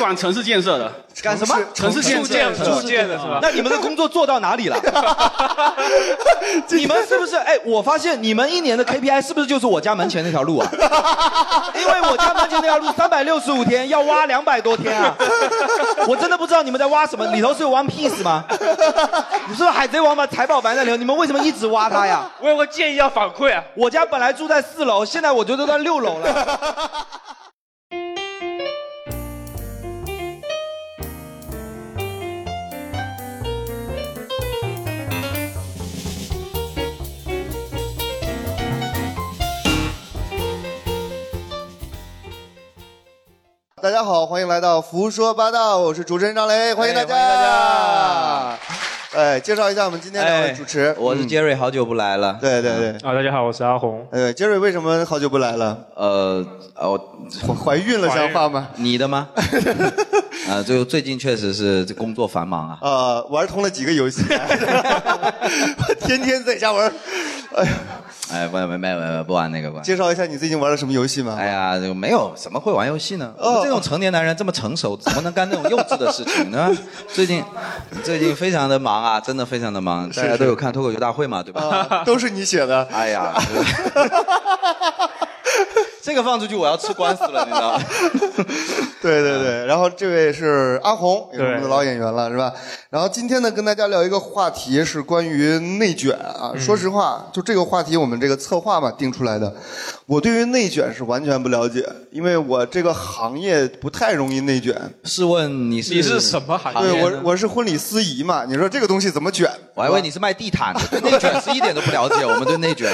管城市建设的，干什么？城市建设，住建的是？吧？那你们的工作做到哪里了？你们是？不是？哎，我发现你们一年的 KPI 是？不是？就是？我家门前那条路啊？因为我家门前那条路三百六十五天要挖两百多天啊！我真的不知道你们在挖什么，里头是有 One Piece 吗？你是不是？海贼王把财宝埋在里头？你们为什么一直挖它呀？我有个建议要反馈啊。我家本来住在四楼，现在我觉得都在六楼了。大家好，欢迎来到《胡说八道》，我是主持人张雷，欢迎大家。欢迎大家。哎，介绍一下我们今天两位主持。我是杰瑞，好久不来了。对对对。啊，大家好，我是阿红。呃，杰瑞为什么好久不来了？呃，我怀孕了，想发吗？你的吗？啊，就最近确实是工作繁忙啊。呃，玩通了几个游戏，天天在家玩。哎呀。哎，不没没没不玩那个吧。介绍一下你最近玩了什么游戏吗？哎呀，没有，怎么会玩游戏呢？我们这种成年男人这么成熟，怎么能干那种幼稚的事情呢？最近最近非常的忙啊，真的非常的忙。大家都有看脱口秀大会嘛，对吧？都是你写的。哎呀。这个放出去我要吃官司了，你知道吗？对对对，然后这位是阿红，也是我们的老演员了，是吧？然后今天呢，跟大家聊一个话题是关于内卷啊。说实话，就这个话题，我们这个策划嘛定出来的。我对于内卷是完全不了解，因为我这个行业不太容易内卷。试问你是你是什么行业？对我我是婚礼司仪嘛，你说这个东西怎么卷？我还以为你是卖地毯的，对内卷是一点都不了解。我们对内卷，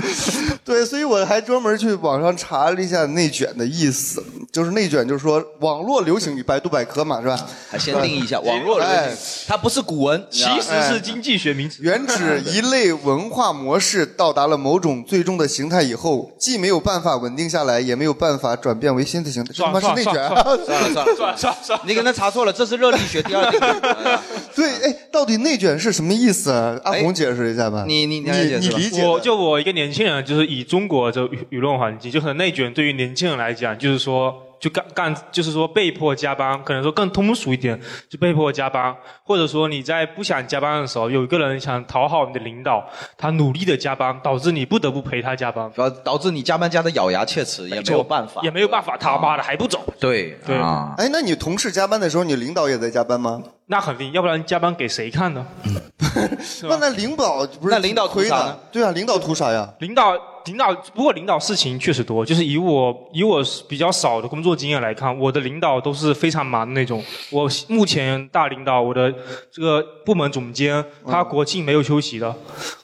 对，所以我还专门去网上查了一下内卷的意思，就是内卷就是说网络流行语，百度百科嘛，是吧？还先定义一下网络流行，它不是古文，其实是经济学名词，原指一类文化模式到达了某种最终的形态以后。既没有办法稳定下来，也没有办法转变为新的形态，这他妈是内卷。算了算了算了算了，你可能查错了，这是热力学第二定律。对，哎，到底内卷是什么意思啊？阿红解释一下吧。你你你你理解？我就我一个年轻人，就是以中国这舆论环境，就可能内卷对于年轻人来讲，就是说。就干干，就是说被迫加班，可能说更通俗一点，就被迫加班，或者说你在不想加班的时候，有一个人想讨好你的领导，他努力的加班，导致你不得不陪他加班，导导致你加班加的咬牙切齿，也没有办法，也没有办法，他妈的还不走。对对啊，哎，那你同事加班的时候，你领导也在加班吗？那肯定，要不然加班给谁看呢？那那领导不是那领导亏的？对啊，领导图啥呀？领导领导，不过领导事情确实多，就是以我以我比较少的工作经验来看，我的领导都是非常忙的那种。我目前大领导，我的这个部门总监，他国庆没有休息的，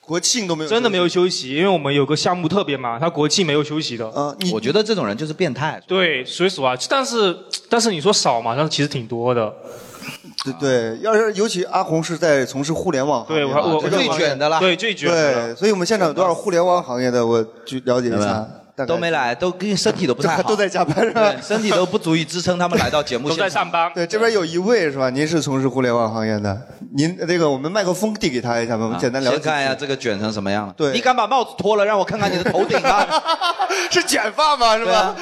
国庆都没有，真的没有休息，因为我们有个项目特别忙，他国庆没有休息的。嗯，我觉得这种人就是变态。对，所以说啊，但是但是你说少嘛，但是其实挺多的。对对，要是尤其阿红是在从事互联网行业，对我我最卷的了，对最卷。对，所以我们现场有多少互联网行业的，我去了解一下。都没来，都跟身体都不太好，都在加班是吧？身体都不足以支撑他们来到节目。都在上班。对，这边有一位是吧？您是从事互联网行业的，您这个我们麦克风递给他一下吧，我们简单了解。先看一下这个卷成什么样了。对，你敢把帽子脱了，让我看看你的头顶啊？是卷发吗？是吧？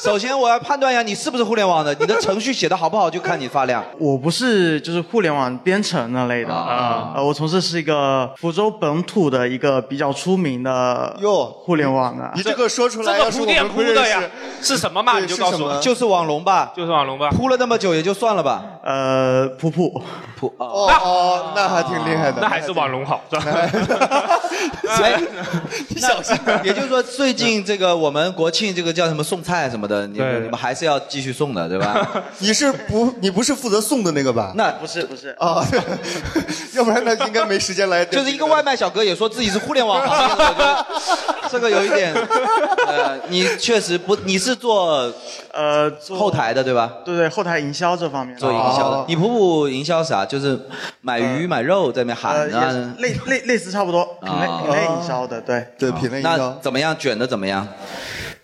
首先我要判断一下你是不是互联网的，你的程序写的好不好就看你发量。我不是就是互联网编程那类的啊，呃，我从事是一个福州本土的一个比较出名的哟互联网的。你这个说出来要是我们。铺的呀，是什么嘛？你就告诉我，就是网龙吧，就是网龙吧。铺了那么久也就算了吧。呃，铺铺铺哦哦，那还挺厉害的。那还是网龙好，是吧？哎，你小心。也就是说，最近这个我们国庆这个叫什么送菜什么的，你们你们还是要继续送的，对吧？你是不你不是负责送的那个吧？那不是不是哦，要不然那应该没时间来。就是一个外卖小哥也说自己是互联网行业的，这个有一点，呃，你。确实不，你是做呃后台的对吧？对对，后台营销这方面做营销的。你普普营销啥？就是买鱼买肉在那边喊啊，类类类似差不多品类品类营销的，对对品类营销。那怎么样卷的怎么样？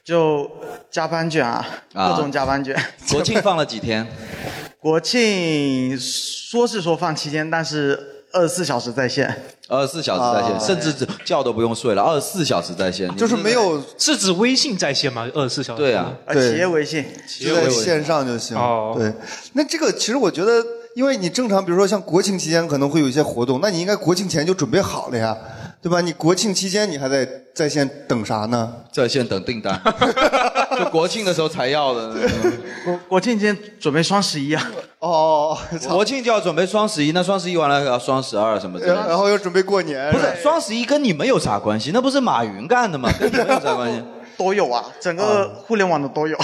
就加班卷啊，各种加班卷。国庆放了几天？国庆说是说放七天，但是。二十四小时在线。二十四小时在线，啊甚至只觉都不用睡了，二十四小时在线，就是没有是指微信在线吗？二十四小时？对啊，企业微信，就在线上就行。哦对，那这个其实我觉得，因为你正常，比如说像国庆期间可能会有一些活动，那你应该国庆前就准备好了呀，对吧？你国庆期间你还在在线等啥呢？在线等订单，就国庆的时候才要的。国国庆节准备双十一啊。哦，国庆就要准备双十一，那双十一完了要双十二什么之类然。后又准备过年，不是双十一跟你们有啥关系？那不是马云干的吗？跟你们有啥关系？都有啊，整个互联网的都有。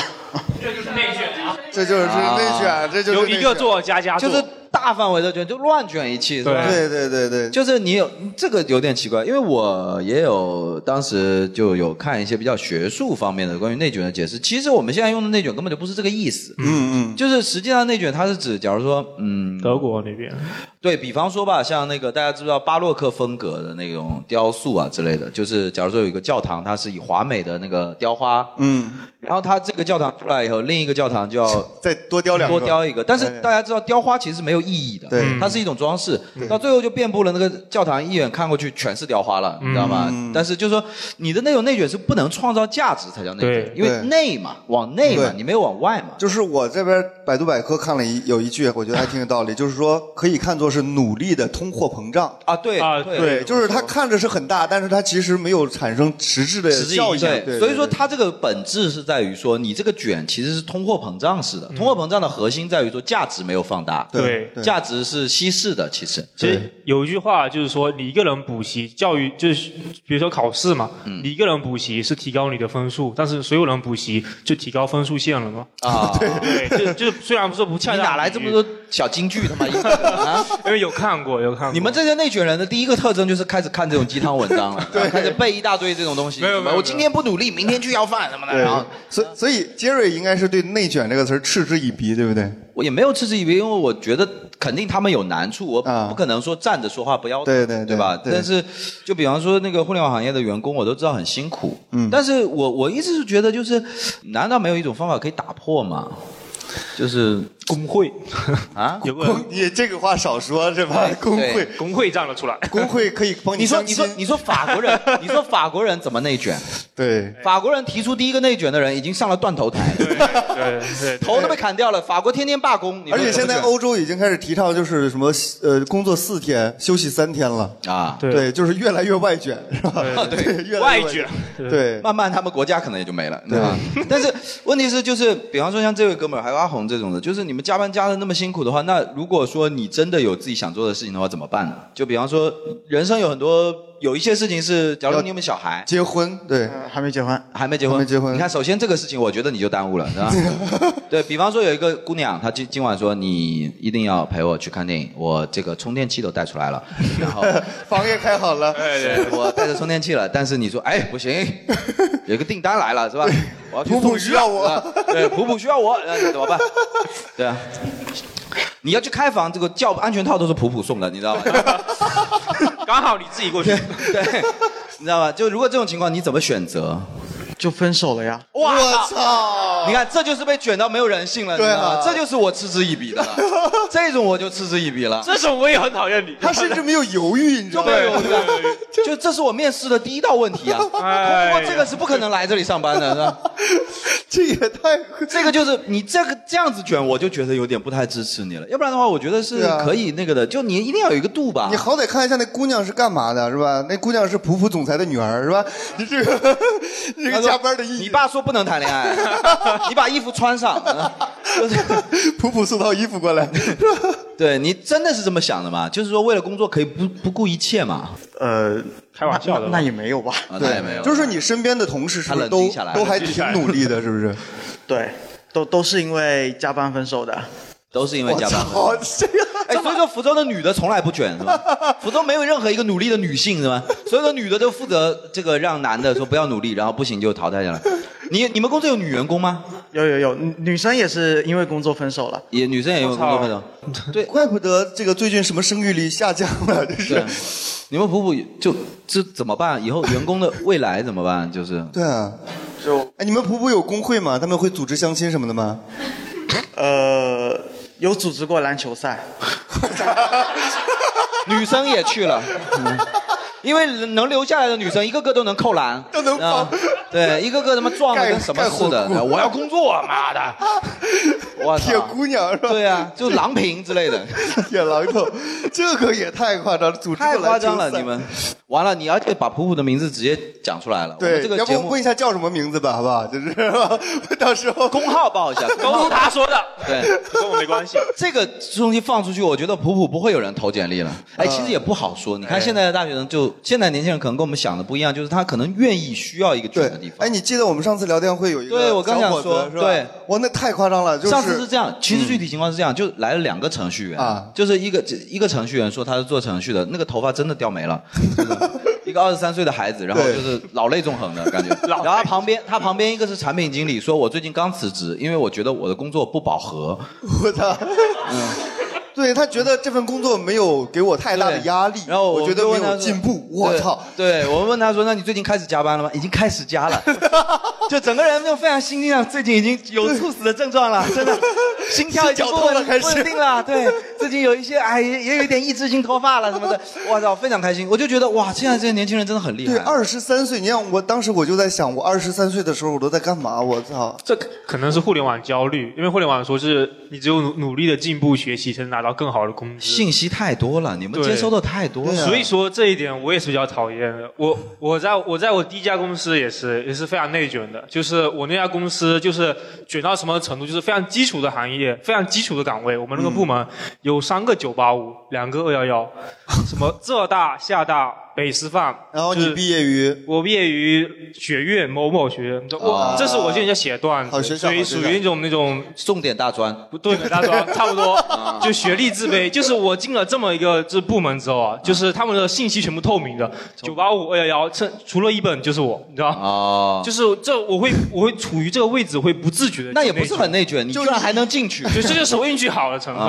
这就是内卷啊，这就是内卷，这就有一个做家家做，就是大范围的卷，就乱卷一气，是吧？对对对对，就是你有这个有点奇怪，因为我也有当时就有看一些比较学术方面的关于内卷的解释。其实我们现在用的内卷根本就不是这个意思，嗯嗯，就是实际上内卷它是指，假如说，嗯，德国那边，对比方说吧，像那个大家知道巴洛克风格的那种雕塑啊之类的，就是假如说有一个教堂，它是以华美的那个雕花，嗯，然后它这个教堂出来以后，另一个教堂就要再多雕两个，多雕一个，但是哎。大家知道雕花其实没有意义的，对。它是一种装饰，到最后就遍布了那个教堂，一眼看过去全是雕花了，你知道吗？嗯但是就是说你的那种内卷是不能创造价值才叫内卷，因为内嘛，往内嘛，你没有往外嘛。就是我这边百度百科看了一有一句，我觉得还挺有道理，就是说可以看作是努力的通货膨胀。啊，对啊对。对，就是它看着是很大，但是它其实没有产生实质的实质效应。对，所以说它这个本质是在于说，你这个卷其实是通货膨胀式的，通货膨胀的核心在于说价值没有放大，对。对价值是稀释的，其实。其实有一句话就是说，你一个人补习，教育就是比如说考试嘛，嗯你一个人补习是提高你的分数，但是所有人补习就提高分数线了嘛。啊，对，就就是虽然说不恰当，你哪来这么多小金句他妈啊？因为有看过，有看过。你们这些内卷人的第一个特征就是开始看这种鸡汤文章了，开始背一大堆这种东西。没有没有我今天不努力，明天去要饭什么的。对然后，所以所以杰瑞应该是对“内卷”这个词儿嗤之以鼻，对不对？我也没有嗤之以鼻，因为我觉得肯定他们有难处，我啊不可能说站着说话不腰疼，对对对对吧？对但是就比方说那个互联网行业的员工，我都知道很辛苦，嗯但是我我一直是觉得，就是难道没有一种方法可以打破吗？就是工会啊，有个人你这个话少说是吧？工会，工会站了出来，工会可以帮你你说。你说你说法国人，你说法国人怎么内卷？对，法国人提出第一个内卷的人已经上了断头台，对对对，头都被砍掉了。法国天天罢工，而且现在欧洲已经开始提倡就是什么呃工作四天休息三天了。啊，对对，就是越来越外卷，是吧？对 越来越外卷，对，慢慢他们国家可能也就没了，对吧？但是问题是，就是比方说像这位哥们儿，还有阿红这种的，就是你们加班加的那么辛苦的话，那如果说你真的有自己想做的事情的话，怎么办呢？就比方说，人生有很多有一些事情是，假如你有没有小孩，结婚，对，呃还没结婚，还没结婚，还没结婚。你看，首先这个事情，我觉得你就耽误了，是吧？对比方说，有一个姑娘，她今今晚说你一定要陪我去看电影，我这个充电器都带出来了，然后房也开好了，我带着充电器了，但是你说，哎，不行，有一个订单来了，是吧？我要去普普送需要我。啊对，普普需要我，那怎么办？对啊，你要去开房，这个叫安全套都是普普送的，你知道吗？刚好你自己过去，对，你知道吧？就如果这种情况，你怎么选择？就分手了呀。我操！你看，这就是被卷到没有人性了，你知道对啊吗？这就是我嗤之以鼻的了，这种我就嗤之以鼻了。这种我也很讨厌你。他甚至没有犹豫，你知道吗？就没有，就这是我面试的第一道问题啊！通哎过这个是不可能来这里上班的，是吧？这也太……这个就是你这个这样子卷，我就觉得有点不太支持你了。要不然的话，我觉得是对啊可以那个的，就你一定要有一个度吧你。好歹看一下那姑娘是干嘛的，是吧？那姑娘是普普总裁的女儿，是吧？你这个这个加班的意义，你爸说不能谈恋爱，你把衣服穿上，就 是普普送套衣服过来，对你真的是这么想的吗？就是说为了工作可以不不顾一切嘛？呃，开玩笑的那那也没有吧？啊，那也没有，就是你身边的同事是不他是都冷静下来了都还挺努力的，是不是？对，都都是因为加班分手的。都是因为加班。操，这个哎，所以说福州的女的从来不卷是吧？福州没有任何一个努力的女性是吧？所有的女的都负责这个让男的说不要努力，然后不行就淘汰下来。你你们公司有女员工吗？有有有，女女生也是因为工作分手了。也女生也有工作分手。对怪不得这个最近什么生育率下降了，这对是。，你们普普就这怎么办？以后员工的未来怎么办？就是对啊，就哎，你们普普有工会吗？他们会组织相亲什么的吗？呃，有组织过篮球赛，女生也去了。嗯因为能留下来的女生，一个个都能扣篮，都能啊对，一个个他妈壮的跟什么似的。我要工作，妈的！我操。铁姑娘是吧？对啊，就郎平之类的，铁榔头，这个也太夸张了，组织太夸张了，你们。完了，你而且把普普的名字直接讲出来了。我们对，这个节目问一下叫什么名字吧，好不好？就是 到时候公号报一下，都是他说的，对。跟我没关系。这个东西放出去，我觉得普普不会有人投简历了。哎，嗯其实也不好说。你看现在的大学生就，现在年轻人可能跟我们想的不一样，就是他可能愿意需要一个卷对的地，方。哎，你记得我们上次聊天会有一个对我刚小伙子想说是吧对，哇，那太夸张了，就是上次是这样，其实具体情况是这样，就来了两个程序员啊就是一个一个程序员说他是做程序的，那个头发真的掉没了，就 是 一个二十三岁的孩子，然后就是老泪纵横的感觉。然后他旁边他旁边一个是产品经理，说我最近刚辞职，因为我觉得我的工作不饱和。我操，嗯。对他觉得这份工作没有给我太大的压力，然后我觉得没有进步，我操，对我问他说：“那你最近开始加班了吗？”已经开始加了，就整个人就非常心惊啊，最近已经有猝死的症状了，真的，心跳已经不心绞痛了稳开始稳定了。对，最近有一些哎，也也有一点抑制性脱发了什么的，我操，非常开心。我就觉得哇，现在这些年轻人真的很厉害。对，二十三岁，你看我当时我就在想，我二十三岁的时候我都在干嘛？我操！这可能是互联网焦虑，因为互联网说是你只有努努力的进步学习，才能拿到更好的工资。信息太多了，你们接收的太多了。所以说这一点我也是比较讨厌的。我我在我在我第一家公司也是也是非常内卷的，就是我那家公司就是卷到什么程度，就是非常基础的行业，非常基础的岗位。我们那个部门有三个九八五，两个二幺幺，什么浙大、厦大、北师范。然后就是你毕业于我毕业于学院某某学院，我、啊这是我现在写的段好学子，属于属于那种那种重点大专，不对，大专差不多，就学历自卑。就是我进了这么一个这部门之后啊，就是他们的信息全部透明的，九八五二幺幺，这除了一本就是我，你知道？哦，就是这我会我会处于这个位置，会不自觉的。那也不是很内卷，你居然还能进去，就这就是我运气好的成分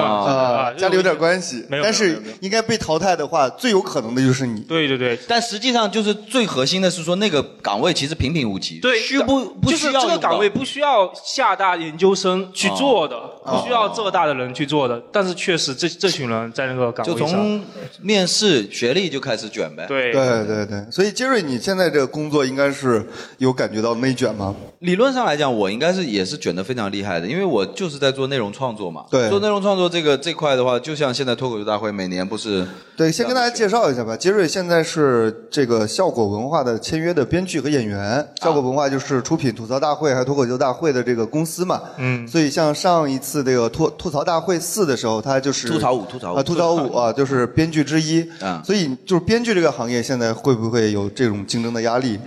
家里有点关系，没有但是应该被淘汰的话，最有可能的就是你。对对对。但实际上就是最核心的是说，那个岗位其实平平无奇，对，需不不就是这个需要用到岗位不需要厦大研究生去做的，哦不需要浙大的人去做的，但是确实这这群人在那个岗就位上，从面试学历就开始卷呗。，对对对对，所以杰瑞，你现在这个工作应该是有感觉到内卷吗？理论上来讲，我应该是也是卷得非常厉害的，因为我就是在做内容创作嘛。对做内容创作这个这块的话，就像现在脱口秀大会每年不是对，先跟大家介绍一下吧。杰瑞现在是这个效果文化的签约的编剧和演员。效果文化就是出品吐槽大会还有脱口秀大会的这个公司嘛。嗯所以像上一次这个吐吐槽大会四的时候，他就是吐槽五吐槽五啊，吐槽五 啊，就是编剧之一。嗯所以就是编剧这个行业现在会不会有这种竞争的压力？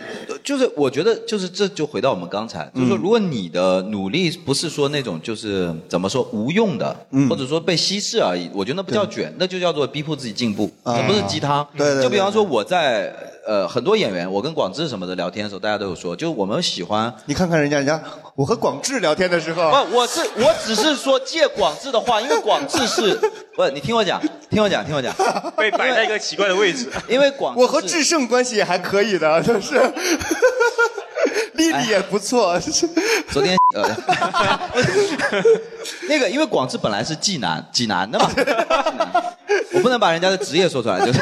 就是我觉得就是这就回到我们刚才，就是说如果你的努力不是说那种就是怎么说无用的，或者说被稀释而已，我觉得那不叫卷，那就叫做逼迫自己进步，啊那不是鸡汤。对对对就比方说我在呃很多演员，我跟广志什么的聊天的时候，大家都有说，就是我们喜欢。你看看人家，人家我和广志聊天的时候，不，我是我只是说借广志的话，因为广志是 不，你听我讲，听我讲，听我讲，被摆在一个奇怪的位置。因为广志我和是智胜关系也还可以的，就是。丽丽也不错，昨天呃，那个因为广志本来是济南济南的嘛，济南我不能把人家的职业说出来，就是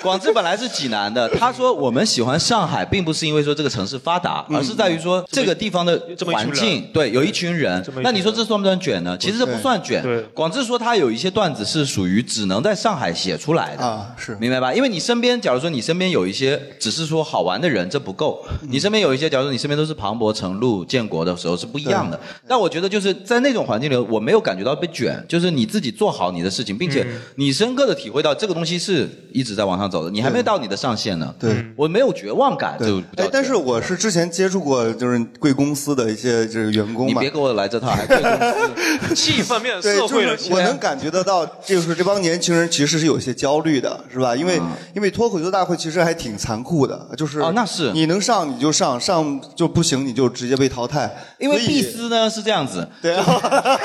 广志本来是济南的。他说我们喜欢上海，并不是因为说这个城市发达，而是在于说这个地方的环境，对，有一群人。那你说这算不算卷呢？其实这不算卷对。广志说他有一些段子是属于只能在上海写出来的啊是明白吧？因为你身边，假如说你身边有一些只是说好玩的人，这不够。你身边有一些，假如说你身边都是庞博、程璐、建国的时候是不一样的。但我觉得就是在那种环境里，我没有感觉到被卷，就是你自己做好你的事情，并且你深刻的体会到这个东西是一直在往上走的，你还没到你的上限呢。对，我没有绝望感，就不叫哎，但是我是之前接触过，就是贵公司的一些就是员工嘛你别。给我来这套，还贵公司。气氛变成对，社会了，就是我能感觉得到，就是这帮年轻人其实是有些焦虑的，是吧？因为、因为脱口秀大会其实还挺残酷的，就是嗯哦那是你能上你就上，上就不行你就直接被淘汰。因为所以毕斯呢是这样子，对啊，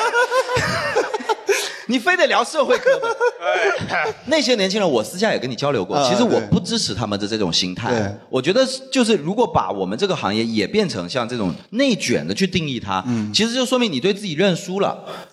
你非得聊社会课本。那些年轻人，我私下也跟你交流过。啊其实我不支持他们的这种心对态。我觉得就是如果把我们这个行业也变成像这种内卷的去定义它，其实就说明你对自己认输了。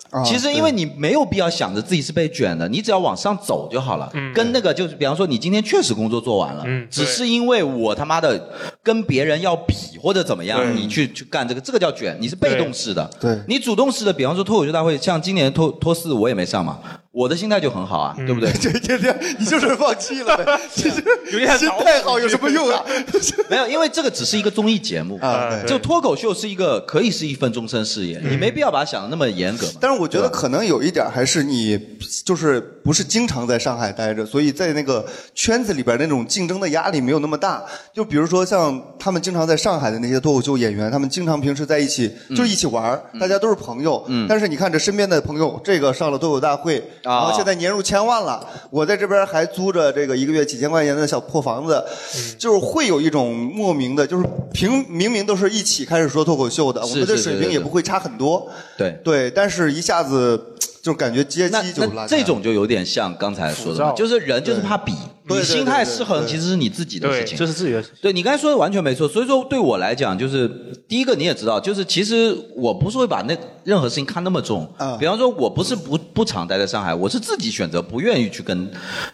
啊其实因为你没有必要想着自己是被卷的，你只要往上走就好了。跟那个就是，比方说你今天确实工作做完了，嗯只是因为我他妈的跟别人要比或者怎么样，你去去干这个，这个叫卷，你是被动式的。对你主动式的，比方说脱口秀大会，像今年脱脱四我也没上嘛，我的心态就很好啊，对不对？这这这，你就是放弃了呗。其实有点心态好有什么用啊？没有，因为这个只是一个综艺节目啊对就脱口秀是一个可以是一份终身事业，你没必要把它想的那么严格嘛。但是我觉得可能有一点还是你就是不是经常在上海待着，所以在那个圈子里边那种竞争的压力没有那么大。就比如说像他们经常在上海的那些脱口秀演员，他们经常平时在一起嗯就是一起玩儿大家都是朋友。但是你看这身边的朋友，这个上了脱口大会，啊然后现在年入千万了，我在这边还租着这个一个月几千块钱的小破房子，嗯就是会有一种莫名的，就是平明明都是一起开始说脱口秀的，我们的水平也不会差很多。对。对，但是一下子就感觉阶那级就拉这种就有点像刚才说的嘛，就是人就是怕比，你心态失衡其实是你自己的事，情。这是自己的事情。对你刚才说的完全没错，所以说对我来讲，就是第一个你也知道，就是其实我不是会把那任何事情看那么重。啊比方说，我不是不不常待在上海，我是自己选择不愿意去跟，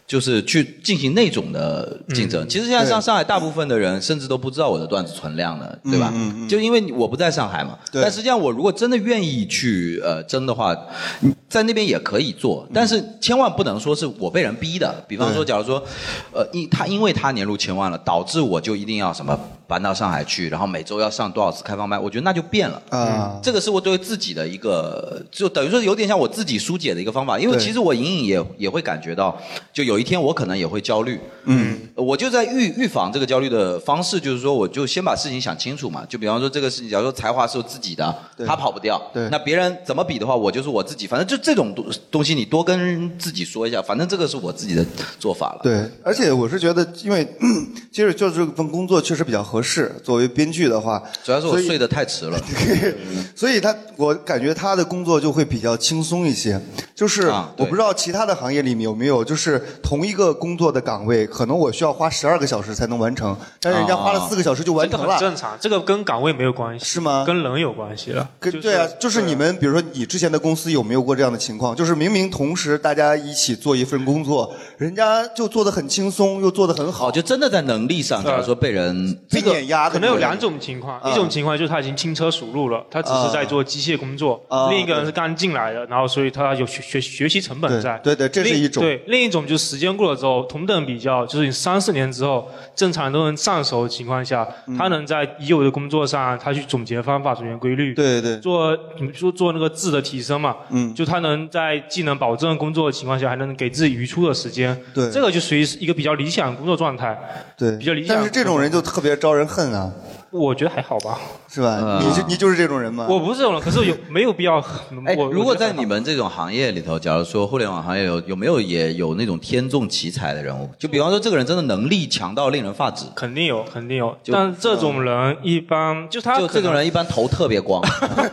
就是去进行那种的竞争。其实现在上上海大部分的人甚至都不知道我的段子存量的，对吧？嗯嗯嗯就因为我不在上海嘛。对但实际上，我如果真的愿意去呃争的话，你在那边也可以做，但是千万不能说是我被人逼的。比方说，假如说，呃，因他因为他年入千万了，导致我就一定要什么搬到上海去，然后每周要上多少次开放麦，我觉得那就变了。啊，这个是我对自己的一个，就等于说有点像我自己疏解的一个方法，因为对。其实我隐隐也也会感觉到，就有一天我可能也会焦虑，嗯，我就在预预防这个焦虑的方式，就是说我就先把事情想清楚嘛，就比方说这个事情，假如说才华是我自己的，对。他跑不掉，对。那别人怎么比的话，我就是我自己，反正就这种东东西，你多跟自己说一下，反正这个是我自己的做法了。对，而且我是觉得，因为 其实就是这份工作确实比较合适。作为编剧的话，主要是我睡得太迟了。所以他我感觉他的工作就会比较轻松一些。就是我不知道其他的行业里面有没有，就是同一个工作的岗位，可能我需要花十二个小时才能完成，但是人家花了四个小时就完这个成了。很正常，这个跟岗位没有关系，是吗跟人有关系了。就是跟对啊，就是你们，比如说你之前的公司有没有过这样的情况？就是明明同时大家一起做一份工作，人家就做的很轻松，又做的很好，哦，就真的在能力上，假如说被人被碾压的可能有两种情况，啊一种情况就是他已经轻车熟路了，他只是在做机械工作；啊另一个人是刚进来的，然后所以他有学学学习成本在。对对对这是一种。对，另一种就是时间过了之后，同等比较，就是你三四年之后，正常都能上手的情况下，嗯。他能在已有的工作上，他去总结方法、总结规律。对对。做你们说做那个质的提升嘛，嗯。就他能在技能保证工作的情况下，还能给自己余出的时间，对。这个就属于一个比较理想的工作状态。对，比较理想但是这种人就特别招人恨啊，我觉得还好吧，是吧？呃你就你就是这种人吗？我不是这种人，可是有没有必要？哎，我如果在你们这种行业里头，假如说互联网行业有有没有也有那种天纵奇才的人物？就比方说这个人真的能力强到令人发指，肯定有，肯定有，就但这种人一般就他就这种人一般头特别光，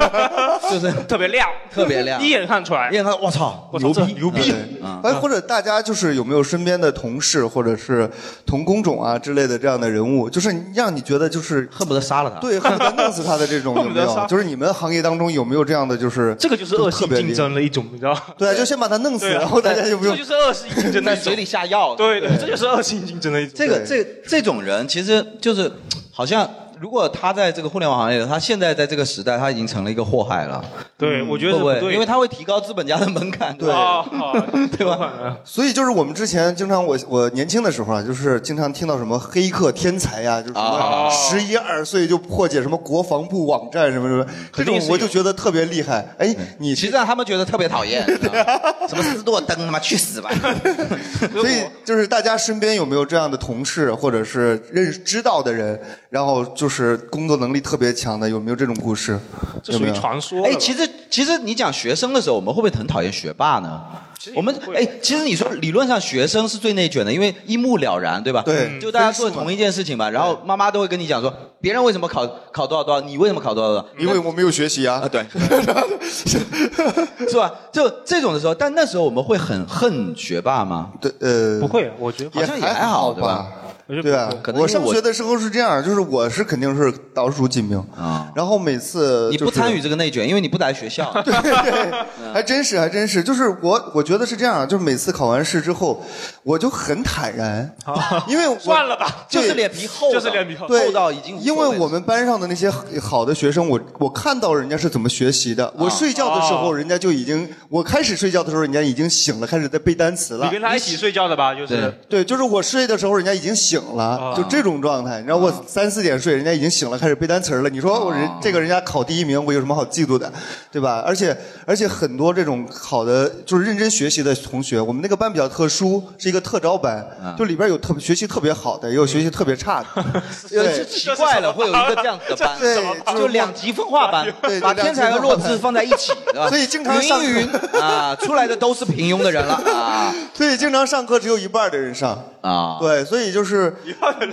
就是特别亮，特别亮 一眼看出来一。眼看我操我牛逼牛逼嗯哎，或者大家就是有没有身边的同事或者是同工种啊之类的这样的人物，就是让你觉得就是恨不得杀了他。对恨不得弄死他的这种有没有？就是你们行业当中有没有这样的就是这个就是恶性竞争的一种，你知道？对啊，就先把他弄死，然后大家就不用这就是恶性竞争的一种在嘴。里下药。对对，这就是恶性竞争的一种。这个这这种人其实就是好像。如果他在这个互联网行业，他现在在这个时代，他已经成了一个祸害了，对，我觉得对，因为他会提高资本家的门槛。对对？吧？所以就是我们之前经常我我年轻的时候啊，就是经常听到什么黑客天才呀、就是什么啊十一二岁就破解什么国防部网站什么什么，这种我就觉得特别厉害。哎，你其实让他们觉得特别讨厌，什么斯诺登他妈去死吧！所以就是大家身边有没有这样的同事或者是认识知道的人，然后就是工作能力特别强的，有没有这种故事？这属于传说。哎，其实其实你讲学生的时候，我们会不会很讨厌学霸呢？我们哎，其实你说理论上学生是最内卷的，因为一目了然，对吧？对，就大家做同一件事情嘛，然后妈妈都会跟你讲说，别人为什么考考多少多少，你为什么考多少多少？因为我没有学习啊。啊，对，是吧？就这种的时候，但那时候我们会很恨学霸吗？对，呃，不会，我觉得好像也还好，对吧？对啊，我上学的时候是这样，就是我是肯定是倒数几名啊。然后每次你不参与这个内卷，因为你不来学校。对对，还真是还真是，就是我我觉得是这样，就是每次考完试之后，我就很坦然，因为 算了吧，就是脸皮厚，就是脸皮厚，厚到已经。因为我们班上的那些好的学生，我我看到人家是怎么学习的。我睡觉的时候，人家就已经，我开始睡觉的时候，人家已经醒了，开始在背单词了。你跟他一起睡觉的吧？就是对，就是我睡的时候，人家已经醒了，就这。种状态，你知道我三四点睡，人家已经醒了，开始背单词了。你说我人这个人家考第一名，我有什么好嫉妒的，对吧？而且而且很多这种好的就是认真学习的同学，我们那个班比较特殊，是一个特招班，就里边有特学习特别好的，也有学习特别差的。对，奇怪了，会有一个这样子的班，对，就两极分化班，把天才和弱智放在一起，对吧？所以经常上云云啊，出来的都是平庸的人了啊。所以经常上课只有一半的人上啊。对，所以就是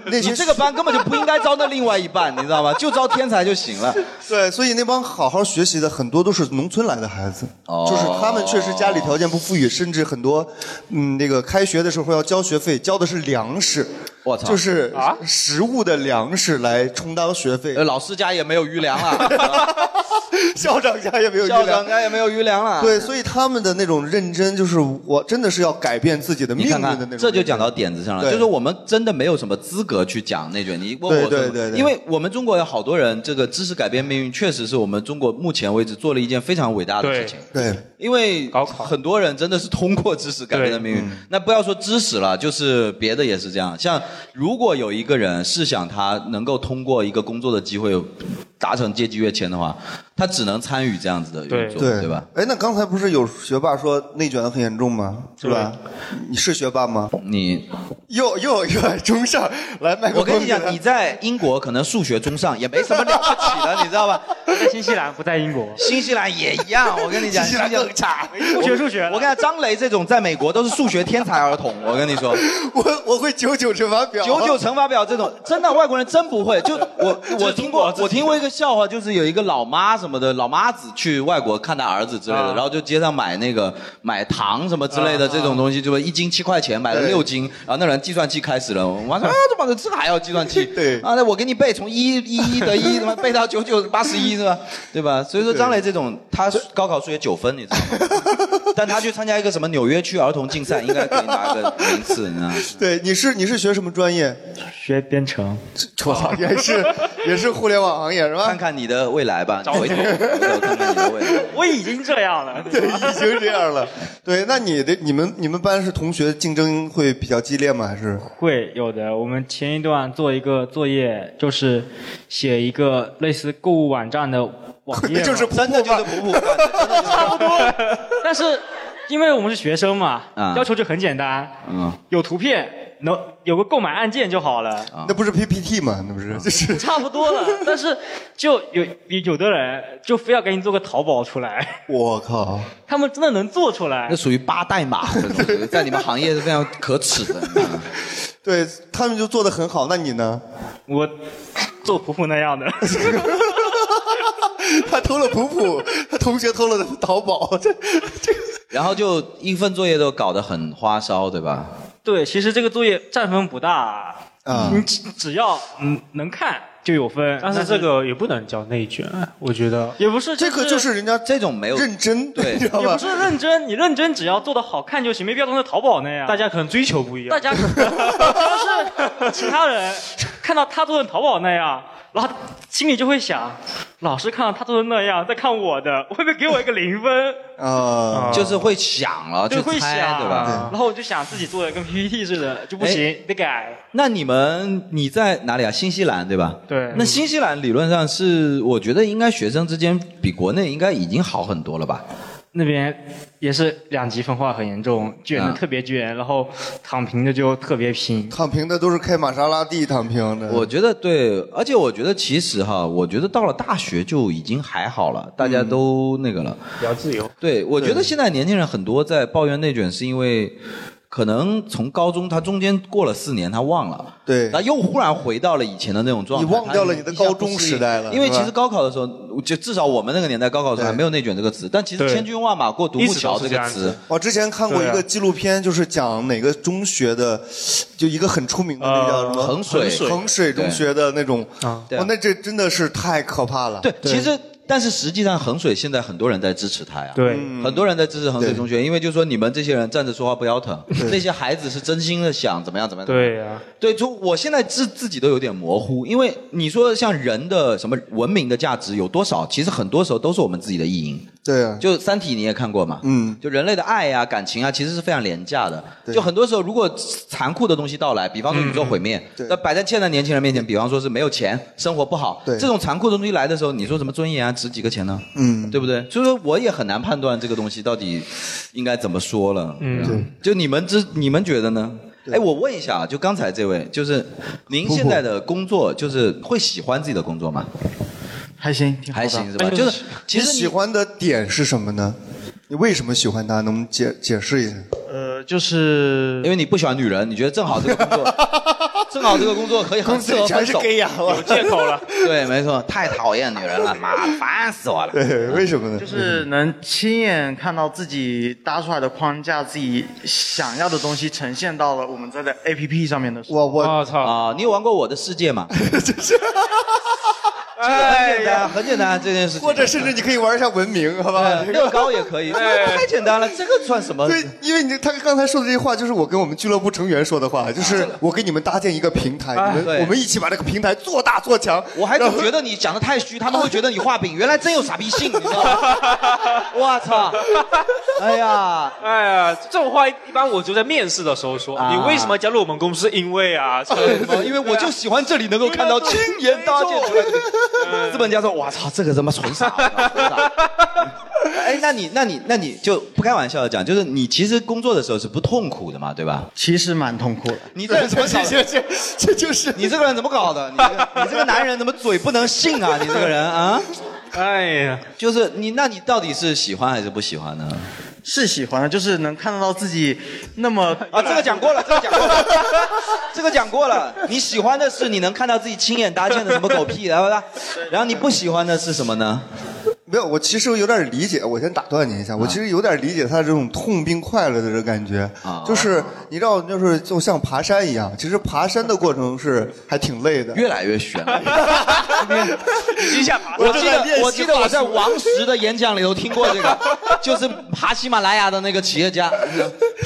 那。你这个班根本就不应该招那另外一半，你知道吗？就招天才就行了。对，所以那帮好好学习的很多都是农村来的孩子，就是他们确实家里条件不富裕，甚至很多，嗯，那个开学的时候要交学费，交的是粮食。我操！就是啊食物的粮食来充当学费。老师家也没有余粮了，校长家也没有余粮，校长家也没有余粮了。对，所以他们的那种认真，就是我真的是要改变自己的命运的那种。这就讲到点子上了，就是我们真的没有什么资格去讲内卷。你问我，对对对，因为我们中国有好多人，这个知识改变命运，确实是我们中国目前为止做了一件非常伟大的事情。对，因为很多人真的是通过知识改变的命运。那不要说知识了，就是别的也是这样，像。如果有一个人是想他能够通过一个工作的机会达成阶级跃迁的话，他只能参与这样子的运作，对吧？哎，那刚才不是有学霸说内卷的很严重吗？是吧？你是学霸吗？你又又又中上来麦克我跟你讲，你在英国可能数学中上也没什么了不起的，你知道吧？在新西兰不在英国，新西兰也一样。我跟你讲，新西兰更差，数学数学。我跟你讲，张雷这种在美国都是数学天才儿童。我跟你说，我我会九九乘法表，九九乘法表这种真的外国人真不会。就我我听过我听过一个笑话，就是有一个老妈什么的老妈子去外国看他儿子之类的，然后就街上买那个买糖什么之类的这种东西，就是一斤七块钱买了六斤，然后那人计算器开始了，我妈说 啊这妈的这还要计算器？对啊，那我给你背从一一一得一，他妈背到九九八十一是吧？对吧？所以说张磊这种他高考数学九分，你知道吗？但他去参加一个什么纽约区儿童竞赛，应该可以拿个名次，你知道吗？对，你是你是学什么专业？学编程。我操，也是也是互联网行业是吧？看看你的未来吧，回头看看你的未来。我已经这样了，对，已经这样了。对，那你的你们你们班是同学竞争会比较激烈吗？还是会有的。我们前一段做一个作业，就是写一个类似购物网站的网页，就是真的就是普普，差不多。但是因为我们是学生嘛，要求就很简单，嗯，有图片，能有个购买按键就好了。那不是 PPT 吗？那不是就是差不多了。但是就有有的人就非要给你做个淘宝出来。我靠！他们真的能做出来？那属于八代码，在你们行业是非常可耻的。对他们就做的很好，那你呢？我做普普那样的。他偷了普普，他同学偷了淘宝，这这。然后就一份作业都搞得很花哨，对吧？对，其实这个作业占分不大啊，你只只要嗯能看就有分。但是这个也不能叫内卷，我觉得也不是。这个就是人家这种没有认真，对，也不是认真。你认真只要做的好看就行，没必要弄成淘宝那样。大家可能追求不一样。大家可能 是其他人看到他做的淘宝那样。然后心里就会想，老师看到他做的那样，再看我的，会不会给我一个零分？呃，就是会想了，就会想，对吧？然后我就想自己做的跟 PPT 似的，就不行，得改。那你们你在哪里啊？新西兰对吧？对。那新西兰理论上是，我觉得应该学生之间比国内应该已经好很多了吧？那边也是两极分化很严重，卷的啊特别卷，然后躺平的就特别拼。躺平的都是开玛莎拉蒂躺平的。我觉得对，而且我觉得其实哈，我觉得到了大学就已经还好了，大家都那个了。比较自由。对，我觉得现在年轻人很多在抱怨内卷，是因为可能从高中他中间过了四年，他忘了，对。他又忽然回到了以前的那种状态，你忘掉了你的高中时代了因为其实高考的时候，就至少我们那个年代高考的时候还没有内卷这个词，但其实千军万马过独木桥这个词。我之前看过一个纪录片，就是讲哪个中学的，就一个很出名的那个叫什么？呃衡水衡水中学的那种，对。哇，那这真的是太可怕了。对，其实但是实际上衡水现在很多人在支持他呀。对，很多人在支持衡水中学，因为就是说你们这些人站着说话不腰疼，那些孩子是真心的想怎么样怎么样。对呀、对，就我现在自自己都有点模糊，因为你说像人的什么文明的价值有多少，其实很多时候都是我们自己的意淫。对啊，就《三体》你也看过嘛？嗯就人类的爱呀、感情啊，其实是非常廉价的。对就很多时候，如果残酷的东西到来，比方说宇宙毁灭，对那摆在现在年轻人面前，比方说是没有钱，生活不好，对这种残酷的东西来的时候，你说什么尊严啊，值几个钱呢？嗯，对不对？所以说我也很难判断这个东西到底应该怎么说了。嗯对，就你们知你们觉得呢？哎，我问一下啊，就刚才这位，就是您现在的工作，就是会喜欢自己的工作吗？还行，挺好的。还行是吧？就是其实你你喜欢的点是什么呢？你为什么喜欢他？能不能解解释一下？呃，就是因为你不喜欢女人，你觉得正好这个工作，正好这个工作可以很适合分手。呀，有借口了。对，没错，太讨厌女人了，妈的，烦死我了。对，为什么呢？就是能亲眼看到自己搭出来的框架，自己想要的东西呈现到了我们在的 A P P 上面的时候。我我我操！啊，你有玩过《我的世界》吗？很哎简单，很简单，这件事情。或者甚至你可以玩一下文明，好吧？呃乐高也可以，这个太简单了，这个算什么？对，因为你他刚才说的这些话，就是我跟我们俱乐部成员说的话，就是我给你们搭建一个平台，你对们我们一起把这个平台做大做强。我还总觉得你讲的太虚，他们会觉得你画饼，原来 真有傻逼性，你知道吗？我操！哎呀，哎呀，这种话一般我就在面试的时候说。啊你为什么加入我们公司？因为啊，因为我就喜欢这里能够看到亲眼搭建出来的。资本家说：“我操，这个他妈纯傻！”纯傻哎，那你、那你、那你就不开玩笑的讲，就是你其实工作的时候是不痛苦的嘛，对吧？其实蛮痛苦的。你这人怎么搞的？这就是你这个人怎么搞的？你这个你这个男人怎么嘴不能信啊？你这个人啊，哎呀，就是你，那你到底是喜欢还是不喜欢呢？是喜欢的，就是能看得到自己那么 啊，这个讲过了，这个讲过了，这个讲过了。你喜欢的是你能看到自己亲眼搭建的什么狗屁，然后呢，然后你不喜欢的是什么呢？没有，我其实有点理解。我先打断你一下，我其实有点理解他这种痛并快乐的这感觉。啊就是你知道，就是就像爬山一样，其实爬山的过程是还挺累的。越来越悬。一下爬我记得，我记得我在王石的演讲里头听过这个，就是爬喜马拉雅的那个企业家，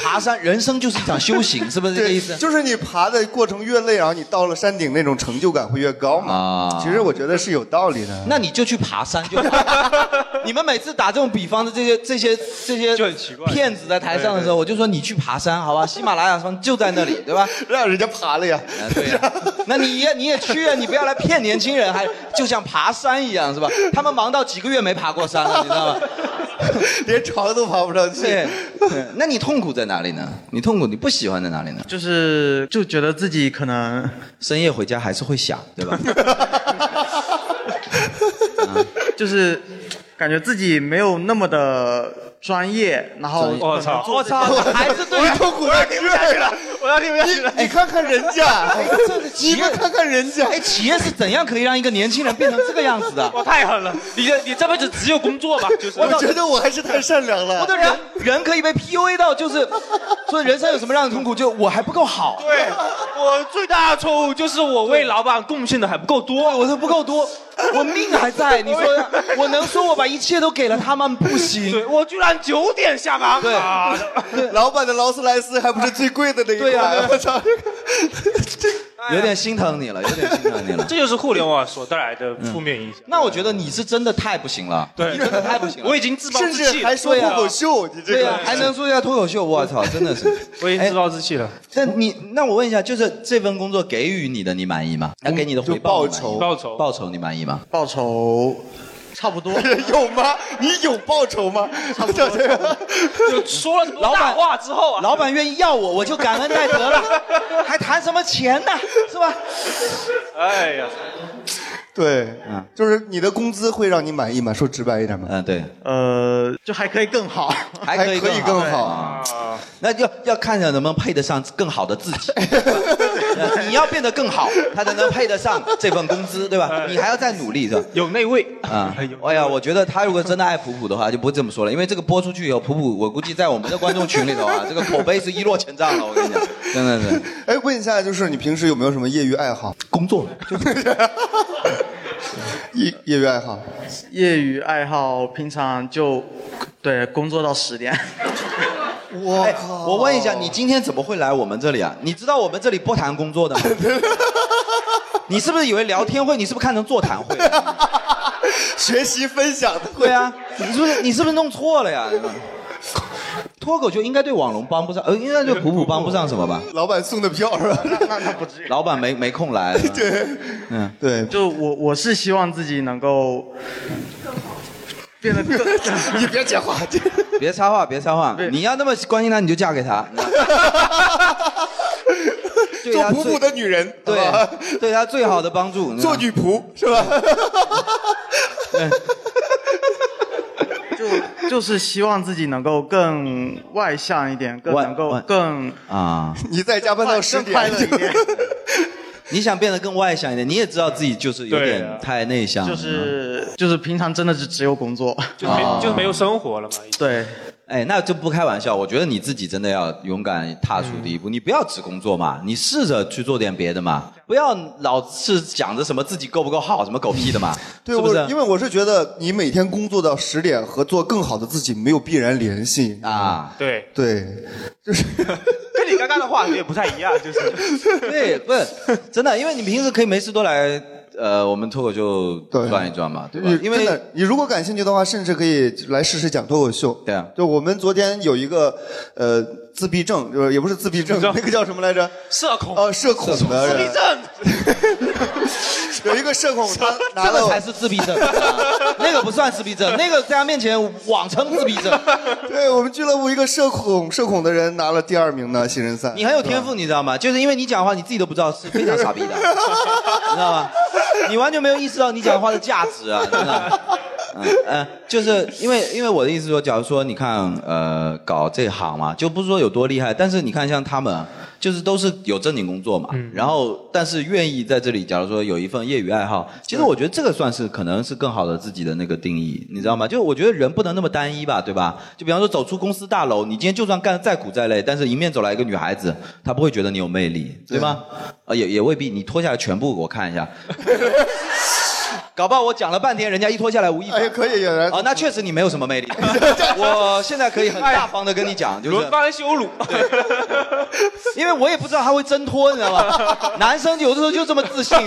爬山，人生就是一场修行，是不是这个意思？就是你爬的过程越累，然后你到了山顶那种成就感会越高嘛。啊其实我觉得是有道理的。那你就去爬山就好。你们每次打这种比方的这些这些这些就很奇怪骗子在台上的时候，我就说你去爬山，好吧？喜马拉雅山就在那里，对吧？让人家爬了呀。啊，对呀、那你也你也去啊，你不要来骗年轻人，还就像爬山一样，是吧？他们忙到几个月没爬过山了，你知道吗？连床都爬不上去。对，对那你痛苦在哪里呢？你痛苦，你不喜欢在哪里呢？就是就觉得自己可能深夜回家还是会想，对吧？就是感觉自己没有那么的专业，然后我操我操，还是对我痛苦的听不下去了，我要听不下去了。你看看人家，你们看看人家，哎，企业是怎样可以让一个年轻人变成这个样子的？我太狠了！你这你这辈子只有工作吧？就是我觉得我还是太善良了我。的人人可以被 PUA 到，就是 所以人生有什么让你痛苦？就我还不够好，对我最大的错误就是我为老板贡献的还不够多。我都不够多，我命还在。你说 我能说我把一切都给了他们不行？对我居然九点下班，对。啊。老板的劳斯莱斯还不是最贵的那一对呀。款，我操！有点心疼你了，有点心疼你了。这就是互联网所带来的负面影响。那我觉得你是真的太不行了，对。你真的太不行了。我已经自暴自弃了，至还说脱口秀，你这个。对呀、还能说一下脱口秀，我操，真的是。我已经自暴自弃了。那你，那我问一下，就是这份工作给予你的，你满意吗？他给你的回报你满意吗报酬报酬你满意吗？报酬差不多。有吗？你有报酬吗？差不多。就说了老板多大话之后啊，老板愿意要我，我就感恩戴德了，还谈什么钱呢？是吧？哎呀，对，嗯就是你的工资会让你满意吗？说直白一点嘛，嗯，对，呃，就还可以更好。还可以更好。啊那要要看一下能不能配得上更好的自己。呃你要变得更好，他才能配得上这份工资，对吧？你还要再努力，是吧？有那味啊，哎呀，我觉得他如果真的爱普普的话，就不会这么说了，因为这个播出去以后，普普我估计在我们的观众群里头啊，这个口碑是一落千丈了。我跟你讲，真的是哎，问一下，就是你平时有没有什么业余爱好？工作 业业余爱好？业余爱好平常就对工作到十点。我哎，我问一下，你今天怎么会来我们这里啊？你知道我们这里不谈工作的吗？你是不是以为聊天会？你是不是看成座谈会？学习分享的对啊，你是不是你是不是弄错了呀？脱口秀应该对网龙帮不上，呃，应该对普普帮不上什么吧？老板送的票是吧？那那不至于。老板没没空来。对，嗯，对，就我我是希望自己能够变得更。你别接话，别插话，别插话。你要那么关心他，你就嫁给他。做普普的女人，对吧对他最好的帮助，做女仆是吧？就 就是希望自己能够更外向一点，更能够更啊。你在加班到十更快点乐一点。你想变得更外向一点，你也知道自己就是有点啊太内向了。就是就是平常真的是只有工作。就没就没有生活了嘛。对，哎，那就不开玩笑，我觉得你自己真的要勇敢踏出第一步，你不要只工作嘛，你试着去做点别的嘛，不要老是想着什么自己够不够好，什么狗屁的嘛，对，是不是我？因为我是觉得你每天工作到十点和做更好的自己没有必然联系。啊，对，对，就是跟你刚刚的话也不太一样，就是 对，不是真的，因为你平时可以没事多来，呃，我们脱口秀对转一转嘛，对吧你？因为真的，你如果感兴趣的话，甚至可以来试试讲脱口秀。对啊就我们昨天有一个呃自闭症，就是也不是自闭症，那个叫什么来着？社恐。呃，社恐的人。自闭症，有一个社恐，他拿了这个才是自闭症，啊 那个不算自闭症，那个在他面前妄称自闭症。对我们俱乐部一个社恐社恐的人拿了第二名呢，新人赛。你很有天赋，你知道吗？就是因为你讲话你自己都不知道，是非常傻逼的，你知道吗？你完全没有意识到你讲话的价值啊，真的。就是因为因为我的意思说，假如说你看呃搞这行嘛，就不是说有多厉害，但是你看像他们，就是都是有正经工作嘛，然后但是愿意在这里，假如说有一份业余爱好，其实我觉得这个算是可能是更好的自己的那个定义，你知道吗？就我觉得人不能那么单一吧，对吧？就比方说走出公司大楼，你今天就算干得再苦再累，但是迎面走来一个女孩子，她不会觉得你有魅力，对吗？啊，也也未必，你脱下来全部给我看一下。搞不好我讲了半天，人家一脱下来无一法。哎呀，可以有人啊，那确实你没有什么魅力。我现在可以很大方的跟你讲，就是轮番羞辱。因为我也不知道他会挣脱，你知道吗？男生有的时候就这么自信，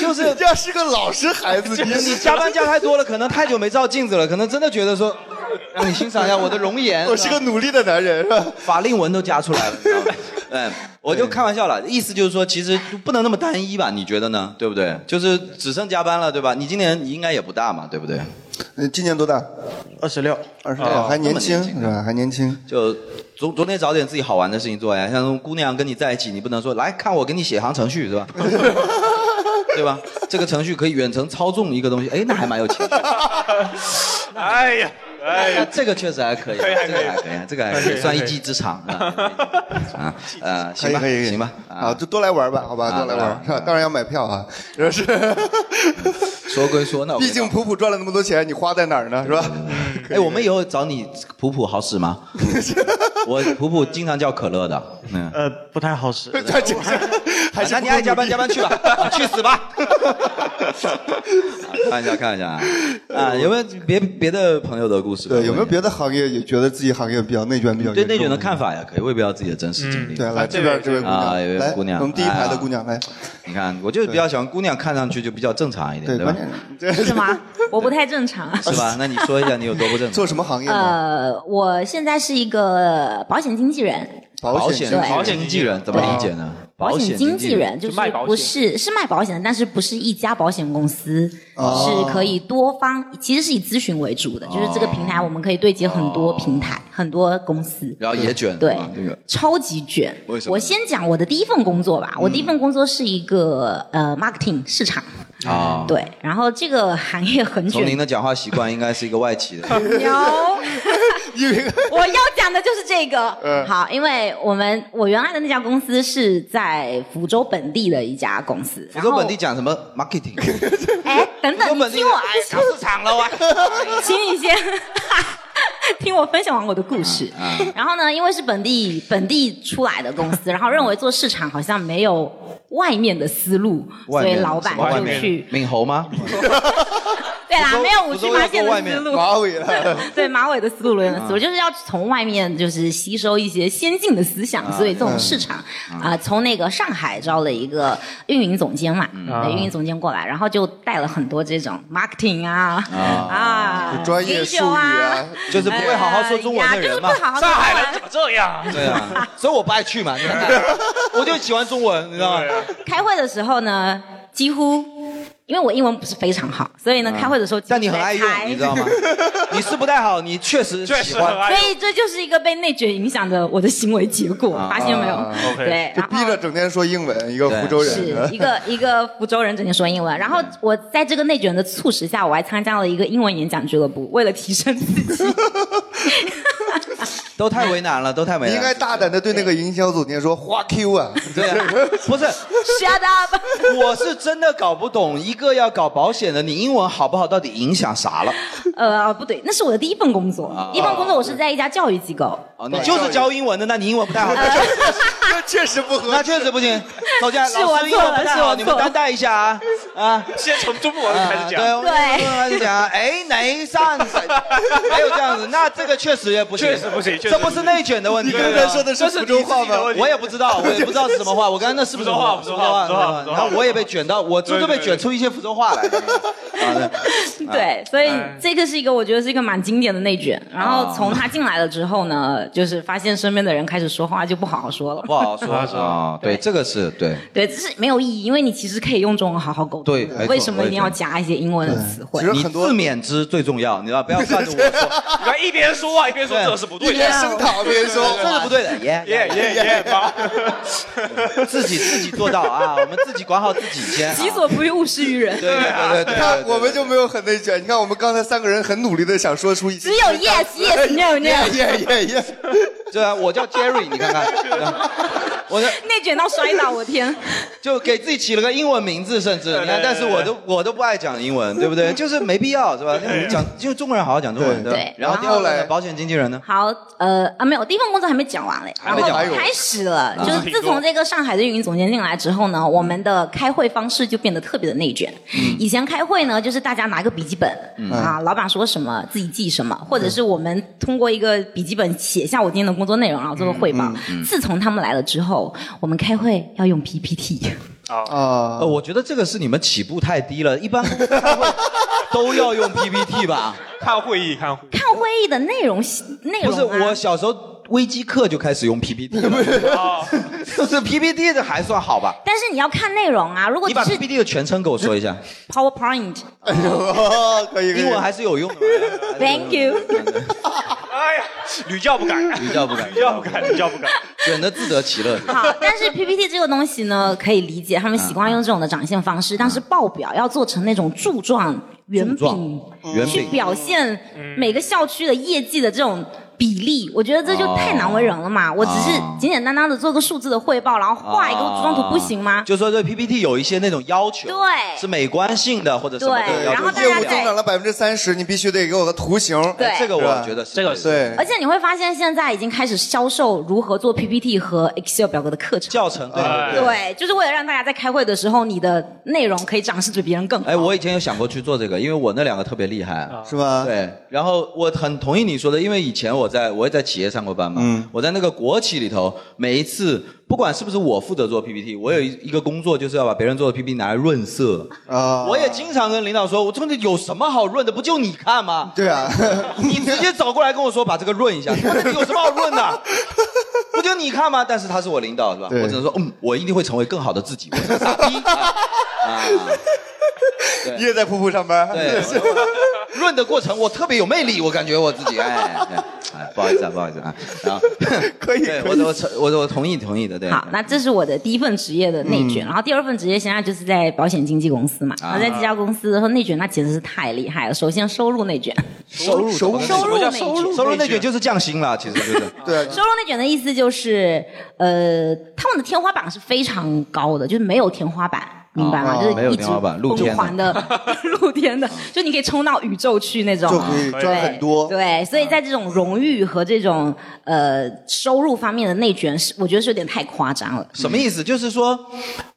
就是人家是个老实孩子，你你加班加太多了，可能太久没照镜子了，可能真的觉得说，让你欣赏一下我的容颜。我是个努力的男人，是吧？法令纹都加出来了，你知道吗？嗯，我就开玩笑了，意思就是说，其实不能那么单一吧？你觉得呢？对不对？就是只剩加班了，对吧？你今年你应该也不大嘛，对不对？你今年多大？二十六。二十六，哦还年轻是吧？还年轻。就昨昨天找点自己好玩的事情做呀，像姑娘跟你在一起，你不能说来看我给你写行程序是吧？对吧？这个程序可以远程操纵一个东西，哎，那还蛮有情趣。哎呀，哎呀，这个确实还可以，可以可以这个还可以，这个还可以，算一技之长啊。啊呃，行吧，可以可以行吧，啊，就多来玩吧，好吧，啊多来玩 当然要买票啊，是是。说归说，那我毕竟普普赚了那么多钱，你花在哪儿呢？是吧？哎，我们以后找你普普好使吗？我普普经常叫可乐的，嗯。呃，不太好使。他这还是那你爱加班加班去吧，啊去死吧！开玩笑，开玩笑啊！啊，有没有别别的朋友的故事？对，有没有别的行业也觉得自己行业比较内卷，比较对内卷的看法呀？可以，未必要自己的真实经历。对，来这边这位姑啊，娘，来姑娘，我们第一排的姑娘来，你看，我就是比较喜欢姑娘，看上去就比较正常一点，对，吧 是吗？我不太正常。是吧？那你说一下你有多不正常？做什么行业呢？呃，我现在是一个保险经纪人，保险对保险经纪人怎么理解呢？保险经纪人就是不是是卖保险的，但是不是一家保险公司，哦是可以多方，其实是以咨询为主的，就是这个平台我们可以对接很多平台、很多公司。然后也卷对啊这个超级卷为什。么我先讲我的第一份工作吧。我第一份工作是一个呃 marketing 市场，啊，对，然后这个行业很从您。的讲话习惯应该是一个外企的。有，我要讲的就是这个。嗯好，因为我们我原来的那家公司是在福州本地的一家公司，福州本地讲什么 marketing？哎，等等，你听我哎搞市场了哇！请你先 听我分享完我的故事。啊然后呢，因为是本地本地出来的公司，然后认为做市场好像没有外面的思路，所以老板就去闽侯吗？对啦，没有五区八县过外面的思路，马尾了。对马尾的思路，轮的思啊路，就是要从外面就是吸收一些先进的思想，啊所以这种市场啊，从那个上海招了一个运营总监嘛，嗯对，运营总监过来，然后就带了很多这种 marketing 啊啊专业术语啊，就是不会好好说中文的人嘛就是不好好说中文怎么这样？对啊，所以我不爱去嘛，我就喜欢中文，你知道吗？开会的时候呢，几乎因为我英文不是非常好，所以呢，开会的时候嗯但你很爱用你知道吗？你是不太好，你确实喜欢。所以这就是一个被内卷影响的我的行为结果，发现没有？对，然后就逼着整天说英文，一个福州人是一个一个福州人整天说英文，然后我在这个内卷的促使下，我还参加了一个英文演讲俱乐部，为了提升自己。都太为难了，都太为难了。你应该大胆的对那个营销总监说花 Q 啊，对啊，不是 Shut up！我是真的搞不懂，一个要搞保险的，你英文好不好，到底影响啥了？呃，不对，那是我的第一份工作，第一份工作我是在一家教育机构。哦，你就是教英文的，那你英文不太好，那确实不合那确实不行。首先，是我老师英文不太好，你们担待一下啊啊！先从中文开始讲。对，我们对中文开始讲啊，哎，哪上谁？没有这样子，那这个确实也不行，确实不行这不是内卷的问题。你刚才说的是这是福州话吗？我也不知道，我也不知道是什么话。我刚才那是不是福州话福州话福州话然后我也被卷到，我就是被卷出一些福州话来。啊，对，所以这个是一个我觉得是一个蛮经典的内卷。然后从他进来了之后呢，就是发现身边的人开始说话就不好好说了。不好说 啊。对，这个是对。对，这是没有意义，因为你其实可以用中文好好沟通。对为什么一定要加一些英文的词汇？你自勉之最重要，你知道，不要看着我说，你看一边说话一边说这是不对的，声讨别人说，这是不对的，耶耶耶耶，妈！自己自己做到啊，我们自己管好自己先。己所不欲，勿施于人。对对对对你看我们就没有很内卷。你看我们刚才三个人很努力的想说出一些，只有 yes yes no 耶 no，耶耶耶，对啊，我叫 Jerry，你看看，我的内卷到摔倒，我天！就给自己起了个英文名字，甚至你看，但是我都我都不爱讲英文，对不对？就是没必要，是吧？讲就中国人好好讲中文，对吧然后第二个呢保险经纪人呢？好，呃啊，没有，第一份工作还没讲完嘞，然后还没讲完开始了，啊就是自从这个上海的运营总监进来之后呢，我们的开会方式就变得特别的内卷。以前开会呢，就是大家拿个笔记本嗯啊，老板说什么自己记什么，或者是我们通过一个笔记本写下我今天的工作内容，然后做个汇报。自从他们来了之后，我们开会要用 PPT。啊，呃，我觉得这个是你们起步太低了，一般开会 都要用 PPT 吧？看会议，看会议。看会议的内容内容、不啊、是，我小时候微机课就开始用 PPT 了，就是 PPT 的还算好吧？但是你要看内容啊，如果你把 PPT 的全称给我说一下，PowerPoint。哎呦，可以，英文还是有用的。Thank you。哎呀，屡教不改，屡教不改，屡教不改，屡教不改。选的自得其乐。好，但是 PPT 这个东西呢，可以理解，他们习惯用这种的展现方式，但是报表要做成那种柱状圆饼，圆饼去表现每个校区的业绩的这种。比例，我觉得这就太难为人了嘛！我只是简简单单的做个数字的汇报，然后画一个柱状图，不行吗？就说对 PPT 有一些那种要求，对是美观性的或者什么的对要求然后大业务增长了百分之三十，你必须得给我个图形。对这个我觉得是这个是对而，且你会发现，现在已经开始销售如何做 PPT 和 Excel 表格的课程。教程，对哎对对。对，就是为了让大家在开会的时候，你的内容可以展示比别人更好。哎，我以前有想过去做这个，因为我那两个特别厉害，是吧？对，然后我很同意你说的，因为以前我在我也在企业上过班嘛，嗯我在那个国企里头，每一次不管是不是我负责做 PPT，我有一一个工作就是要把别人做的 PPT 拿来润色。啊，我也经常跟领导说，我真的有什么好润的？不就你看吗？对啊，你直接走过来跟我说把这个润一下，我 说你有什么好润的？不就你你看吗？但是他是我领导是吧？对我只能说，嗯，我一定会成为更好的自己。我是个傻逼啊 啊！你 也在瀑布上班？对，润的过程我特别有魅力，我感觉我自己，哎，对哎，不好意思啊，不好意思啊，然后 可以对我我我我同意同意的，对。好，那这是我的第一份职业的内卷，嗯然后第二份职业现在就是在保险经纪公司嘛。啊然后在这家公司的话，内卷那简直是太厉害了。首先收入内卷，收入收入收入内卷，收入内卷就是降薪了，其实就是。对，收入内卷的意思就是，呃，他们的天花板是非常高的，就是没有天花板。明白吗？哦就是一直天花板 露天的不还的，露天的，就你可以冲到宇宙去那种，就可以赚很多对，对所以在这种荣誉和这种呃收入方面的内卷，是我觉得是有点太夸张了。什么意思？就是说，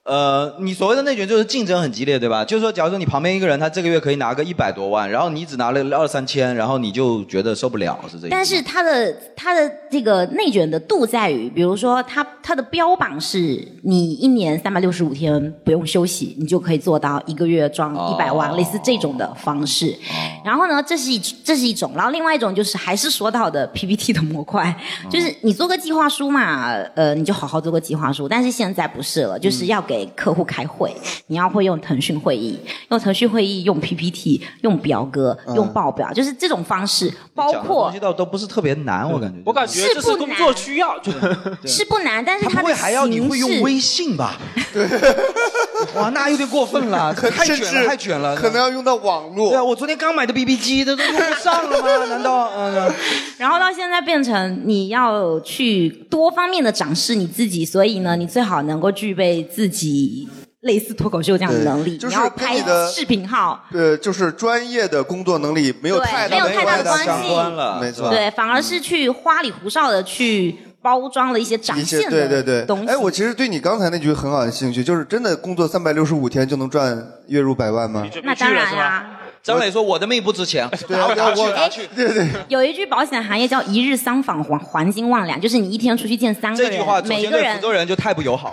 呃，你所谓的内卷就是竞争很激烈，对吧？就是说，假如说你旁边一个人他这个月可以拿个一百多万，然后你只拿了二三千，然后你就觉得受不了，是这意思吗？但是它的它的这个内卷的度在于，比如说它它的标榜是你一年三百六十五天不用休息，你就可以做到一个月赚一百万，哦类似这种的方式。然后呢，这是一这是一种，然后另外一种就是还是说到的 PPT 的模块，就是你做个计划书嘛，呃，你就好好做个计划书。但是现在不是了，就是要给客户开会，你要会用腾讯会议，用腾讯会议，用 PPT，用表格，用报表，就是这种方式，包括东西倒都不是特别难，我感觉。我感觉这是工作需要，就是。不难，但是它的他不会还要你会用微信吧？哇，那有点过分了，太甚至卷了，太卷了。可能要用到网络。对啊，我昨天刚买的 BB 机，这都用不上了吗？难道？嗯，然后到现在变成你要去多方面的展示你自己，所以呢，你最好能够具备自己类似脱口秀这样的能力。对就是你要拍你的视频号，呃，就是专业的工作能力没有对太没有太大的关系关了，没错对，反而是去花里胡哨的去包装了一些展一些现对对对东西。哎，我其实对你刚才那句很好的兴趣，就是真的工作三百六十五天就能赚月入百万吗？那当然呀、张磊说：“我的命不值钱。”对啊，我哎对对，有一句保险行业叫“一日三访黄黄金万两”，就是你一天出去见三个人，这句话每个人福州人就太不友好。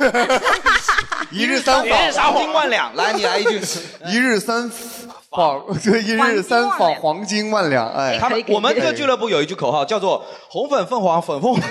一日三一日三访，黄金万两，来你来一句。一日三访，对，一日三访黄金万两，哎，他们我们这俱乐部有一句口号叫做“红粉凤凰粉凤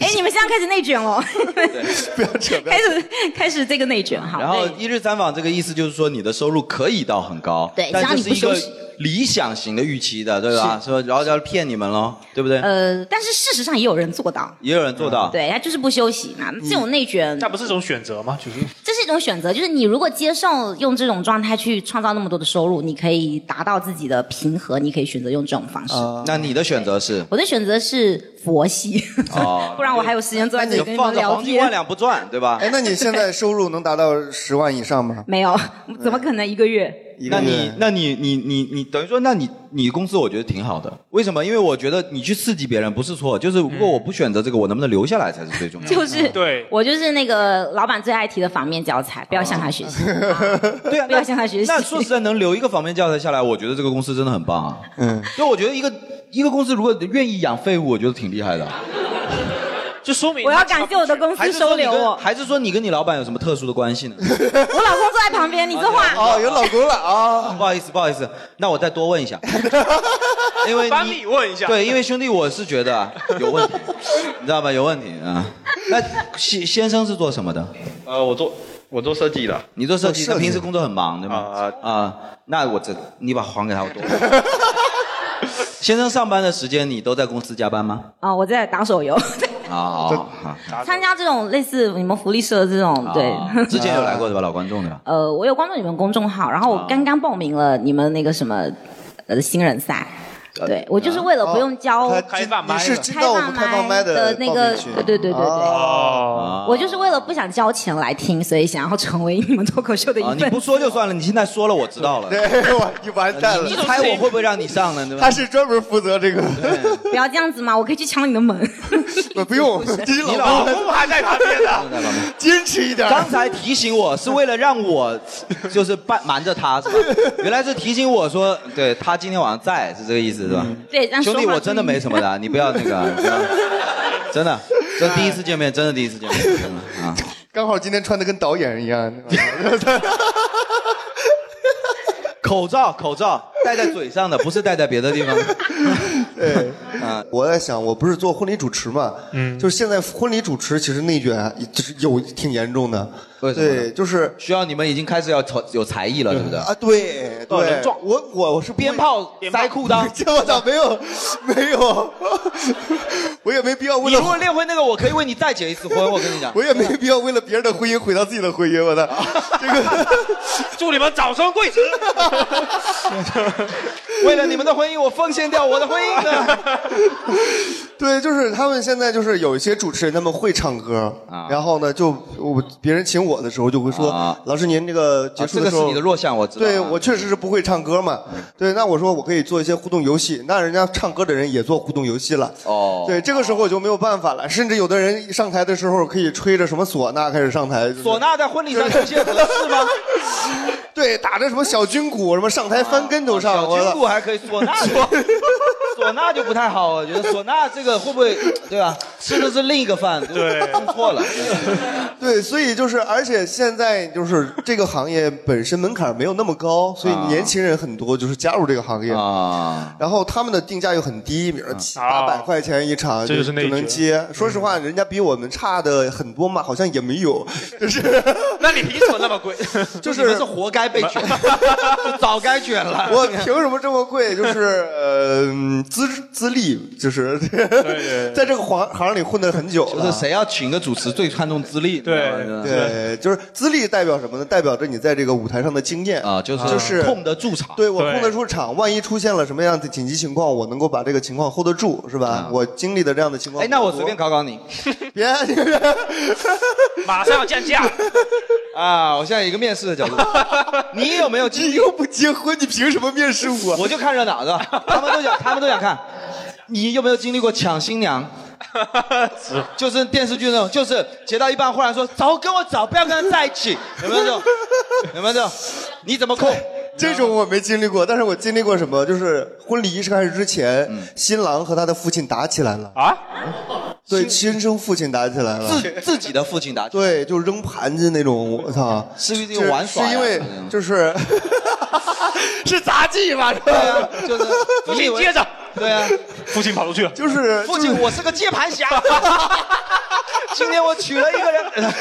哎，你们现在开始内卷了，不要扯，开始开始这个内卷”，哈。然后一日三访这个意思就是说你的收入可以到很高，对只要但这是一个你不休息理想型的预期的，对吧？说然后要骗你们喽，对不对？呃，但是事实上也有人做到，也有人做到，对他就是不休息嘛。这种内卷，那不是一种选择吗？就是这是一种选择，就是你如果接受用这种状态去创造那么多的收入，你可以达到自己的平和，你可以选择用这种方式。那你的选择是？我的选择是佛系，哦 不然我还有时间坐在这里跟你们聊放着黄金万。两不赚，对吧？哎，那你现在收入能达到十万以上吗？没有，怎么可能一个月？那你，那你，你，你，你等于说，那你，你公司我觉得挺好的。为什么？因为我觉得你去刺激别人不是错，就是如果我不选择这个，我能不能留下来才是最重要的。就是对 我就是那个老板最爱提的反面教材，不要向他学习。对啊，不要向他学习那说实在，能留一个反面教材下来，我觉得这个公司真的很棒啊。嗯，所以我觉得一个一个公司如果愿意养废物，我觉得挺厉害的。就说明我要感谢我的公司收留我。还是说你跟你老板有什么特殊的关系呢？我老公坐在旁边，你这话 哦，有老公了啊！不好意思，不好意思，那我再多问一下，因为帮你问一下对，因为兄弟，我是觉得啊有问题，你知道吧？有问题啊。那先先生是做什么的？呃，我做我做设计的，你做设计，做设计那平时工作很忙，对吗？啊啊，那我这你把还给他我多。先生上班的时间你都在公司加班吗？啊，我在打手游，啊，好好好。参加这种类似你们福利社这种，对。啊 之前有来过对吧？老观众对吧？呃，我有关注你们公众号，然后我刚刚报名了你们那个什么呃新人赛，对我就是为了不用交他开放麦你是的进到我们开放麦的那个对对对对对。哦，我就是为了不想交钱来听，所以想要成为你们脱口秀的一啊，份子。你不说就算了，你现在说了我知道了。对，我你完蛋了你。猜我会不会让你上呢？对吧？他是专门负责这个，不要这样子嘛，我可以去敲你的门。不 不用，你你老公还在旁边呢。坚持一点。刚才提醒我是为了让我就是瞒瞒着他，是吧？原来是提醒我说，对他今天晚上在，是这个意思，是吧？对，让兄弟，我真的没什么的，你不要那个，不要真的，这第一次见面，真的第一次见面，真的啊。刚好今天穿的跟导演一样。口罩，口罩戴在嘴上的，不是戴在别的地方的。对，啊，啊我在想，我不是做婚礼主持嘛，嗯就是现在婚礼主持其实内卷啊就是有挺严重的，为什么呢对，就是需要你们已经开始要有有才艺了，对不对？啊，对对我我我是鞭炮塞裤裆，这我操，没有没有，我也没必要为了你如果练会那个，我可以为你再结一次婚，我跟你讲。我也没必要为了别人的婚姻毁掉自己的婚姻，我的这个祝你们早生贵子。为了你们的婚姻，我奉献掉我的婚姻的。对，就是他们现在就是有一些主持人，他们会唱歌，啊然后呢，就我别人请我的时候就会说，啊。老师您这个结啊束的时候，这个是你的弱项我知道对啊我确实是不会唱歌嘛，对，那我说我可以做一些互动游戏，那人家唱歌的人也做互动游戏了，哦，对，这个时候我就没有办法了，甚至有的人上台的时候可以吹着什么唢呐开始上台，就是。唢呐在婚礼上出现合适吗？对，打着什么小军鼓，什么上台翻跟头上，小我军鼓还可以，唢呐 唢呐就不太好，我觉得唢呐这个会不会对吧？吃的是另一个饭，对，弄错了。对，所以就是，而且现在就是这个行业本身门槛没有那么高，所以年轻人很多就是加入这个行业啊。然后他们的定价又很低，比如七八百块钱一场这就是内卷接。说实话，人家比我们差的很多嘛，好像也没有，就是那你凭什么那么贵？就是你是活该被卷，就早该卷了。我凭什么这么贵？就是呃，资资历，就是在这个行行里混的很久了。就是谁要请个主持，最看重资历。对对，就是资历代表什么呢？代表着你在这个舞台上的经验啊，就是就是控得住场。对我控得住场，万一出现了什么样的紧急情况，我能够把这个情况 hold 得住，是吧？我经历的这样的情况。哎，那我随便考考你别，马上要降价。啊！我现在一个面试的角度，你有没有？你又不结婚，你凭什么面试我？我就看热闹，是吧？他们都想，他们都想看。你有没有经历过抢新娘？就是电视剧那种，就是截到一半忽然说走，跟我走，不要跟他在一起，有没有这种？有没有这种？你怎么控？这种我没经历过，但是我经历过什么？就是婚礼仪式开始之前，嗯新郎和他的父亲打起来了啊！对，亲生父亲打起来了。自自己的父亲打起来，对，就扔盘子那种，我操！是因为就是 是杂技嘛，是吧？对啊，就是你接着，对啊，父亲跑出去了，就是父亲，我是个接盘侠。今天我娶了一个人，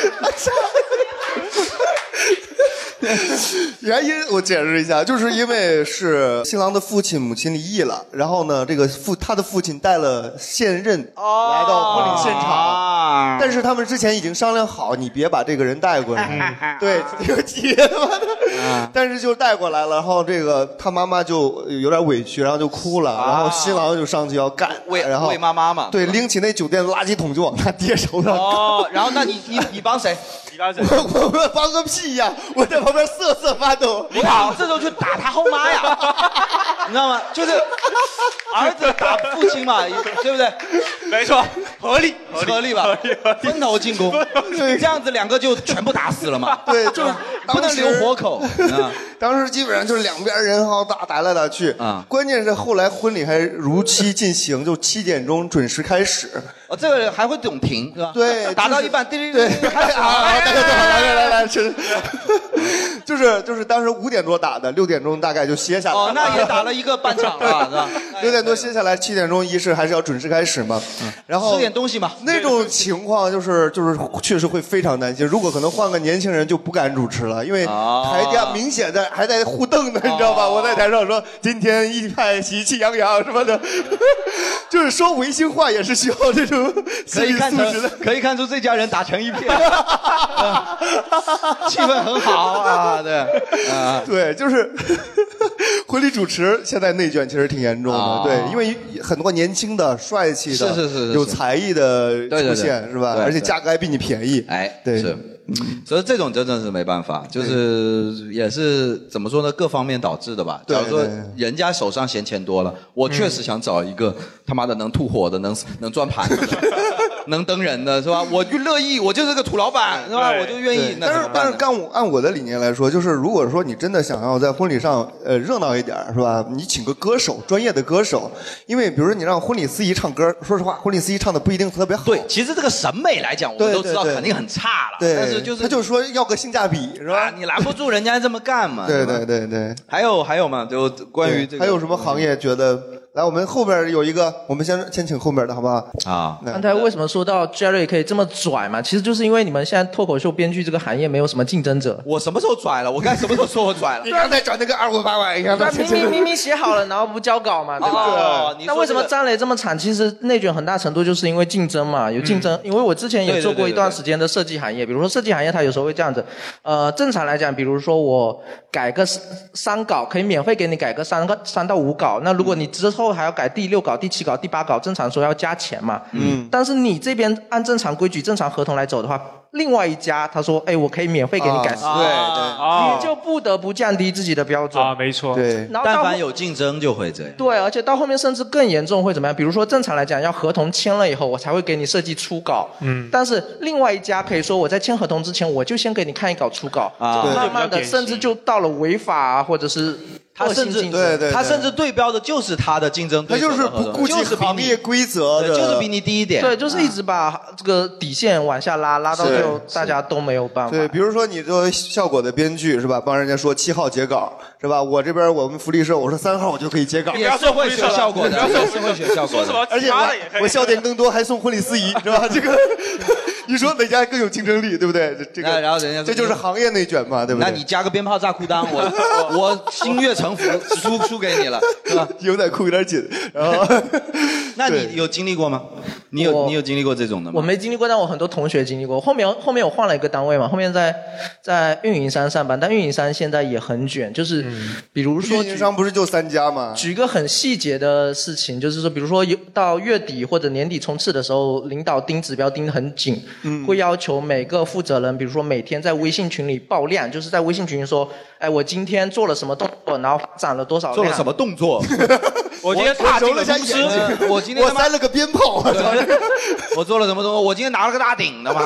原因我解释一下，就是因为是新郎的父亲母亲离异了，然后呢，这个父他的父亲带了现任来到婚礼现场，啊但是他们之前已经商量好，你别把这个人带过来，对，这个急他妈的，但是就带过来了，然后这个他妈妈就有点委屈，然后就哭了，然后新郎就上去要干，为然后为妈妈嘛。对，拎起那酒店的垃圾桶就往他爹手上哦，然后那你你 你帮谁？我我帮个屁呀！我在旁边瑟瑟发抖。你好，这时候去打他后妈呀，你知道吗？就是儿子打父亲嘛，对不对？没错，合理合理吧？分头进攻，这样子两个就全部打死了嘛。对，就是不能留活口。啊当时基本上就是两边人好打，打来打去。啊关键是后来婚礼还如期进行，就七点钟准时开始。哦，这个还会总停是吧？对就是打到一半，叮铃对，叮铃，开始啊，啊大家都好，来来来来，是，就是就是当时五点多打的，六点钟大概就歇下来。哦，那也打了一个半场了，是吧？六点多歇下来，七点钟仪式还是要准时开始嘛。然后吃点东西嘛。那种情况就是就是确实会非常担心。如果可能换个年轻人就不敢主持了，因为啊台下明显在还在互瞪呢，你知道吧？我在台上说今天一派喜气洋洋什么的，就是说违心话也是需要这种 可以看出可以看出这家人打成一片，啊气氛很好啊，对，啊，对，就是 婚礼主持现在内卷其实挺严重的，啊。对，因为很多年轻的、帅气的、是是是是有才艺的对对对。出现，是吧？对而且对。价格还比你便宜，哎，对。是。所以这种真的是没办法，就是也是怎么说呢，各方面导致的吧。假如说人家手上闲钱多了，我确实想找一个他妈的能吐火的，能能转盘子的，能登人的是吧？我就乐意，我就是个土老板是吧？我就愿意。但是？但是干我按我的理念来说，就是如果说你真的想要在婚礼上呃热闹一点儿是吧？你请个歌手，专业的歌手，因为比如说你让婚礼司仪唱歌，说实话，婚礼司仪唱的不一定特别好。对，其实这个审美来讲，我们都知道肯定很差了。对，但是就是他就说要个性价比是啊，吧？你拦不住人家这么干嘛？对吧对对对。还有还有嘛，就关于这个还有什么行业觉得来，我们后边有一个，我们先先请后边的好不好？啊，刚才为什么说到 Jerry 可以这么拽嘛？其实就是因为你们现在脱口秀编剧这个行业没有什么竞争者。我什么时候拽了？我刚才什么时候说我拽了？你刚才转那个二五八万，你看他，明明明明写好了，然后不交稿嘛，对吧？哦你说那为什么张磊这么惨？其实内卷很大程度就是因为竞争嘛，有竞争。因为我之前也做过一段时间的设计行业，比如说设计行业，它有时候会这样子。呃，正常来讲，比如说我改个三三稿，可以免费给你改个三个三到五稿。那如果你之后还要改第六稿、第七稿、第八稿，正常说要加钱嘛。嗯。但是你这边按正常规矩、正常合同来走的话，另外一家他说，哎，我可以免费给你改对啊你就不得不降低自己的标准。啊，没错，对，但凡有竞争就会这样。对，而且到后面甚至更严重会怎么样？比如说正常来讲，要合同签了以后，我才会给你设计初稿。嗯，但是另外一家可以说我在签合同之前，我就先给你看一稿初稿，啊慢慢的，甚至就到了违法啊，或者是他甚至对对他甚至对标的就是他的竞争他对手他就是不顾及行业规则的，就是比你低一点。对，就是一直把这个底线往下拉，拉到最后大家都没有办法。对，比如说你作为效果的编剧是吧，帮人家说七号截稿是吧？我这边我们福利社我说三号我就可以截稿，也是会学效果的，不要说也是会学效果的。说什么而且。我笑点更多，还送婚礼司仪是吧？这个 你说哪家更有竞争力，对不对？这这个然后人家这就是行业内卷嘛，对不对？那你加个鞭炮炸裤裆，我我 我心悦诚服，输输给你了，是吧？牛仔裤有点紧，然后那你有经历过吗？你有你有经历过这种的吗？我没经历过，但我很多同学经历过。后面后面我换了一个单位嘛，后面在在运营商上班，但运营商现在也很卷，就是比如说运营商不是就三家吗？举一个很细节的事情，就是说，比如说有到月底或者年底冲刺的时候，领导盯指标盯得很紧，嗯会要求每个负责人，比如说每天在微信群里爆量，就是在微信群里说，哎，我今天做了什么动作，然后涨了多少量，做了什么动作？我今天踏进了公司，呃我今天我塞了个鞭炮，我做了什么东西？我今天拿了个大顶的嘛。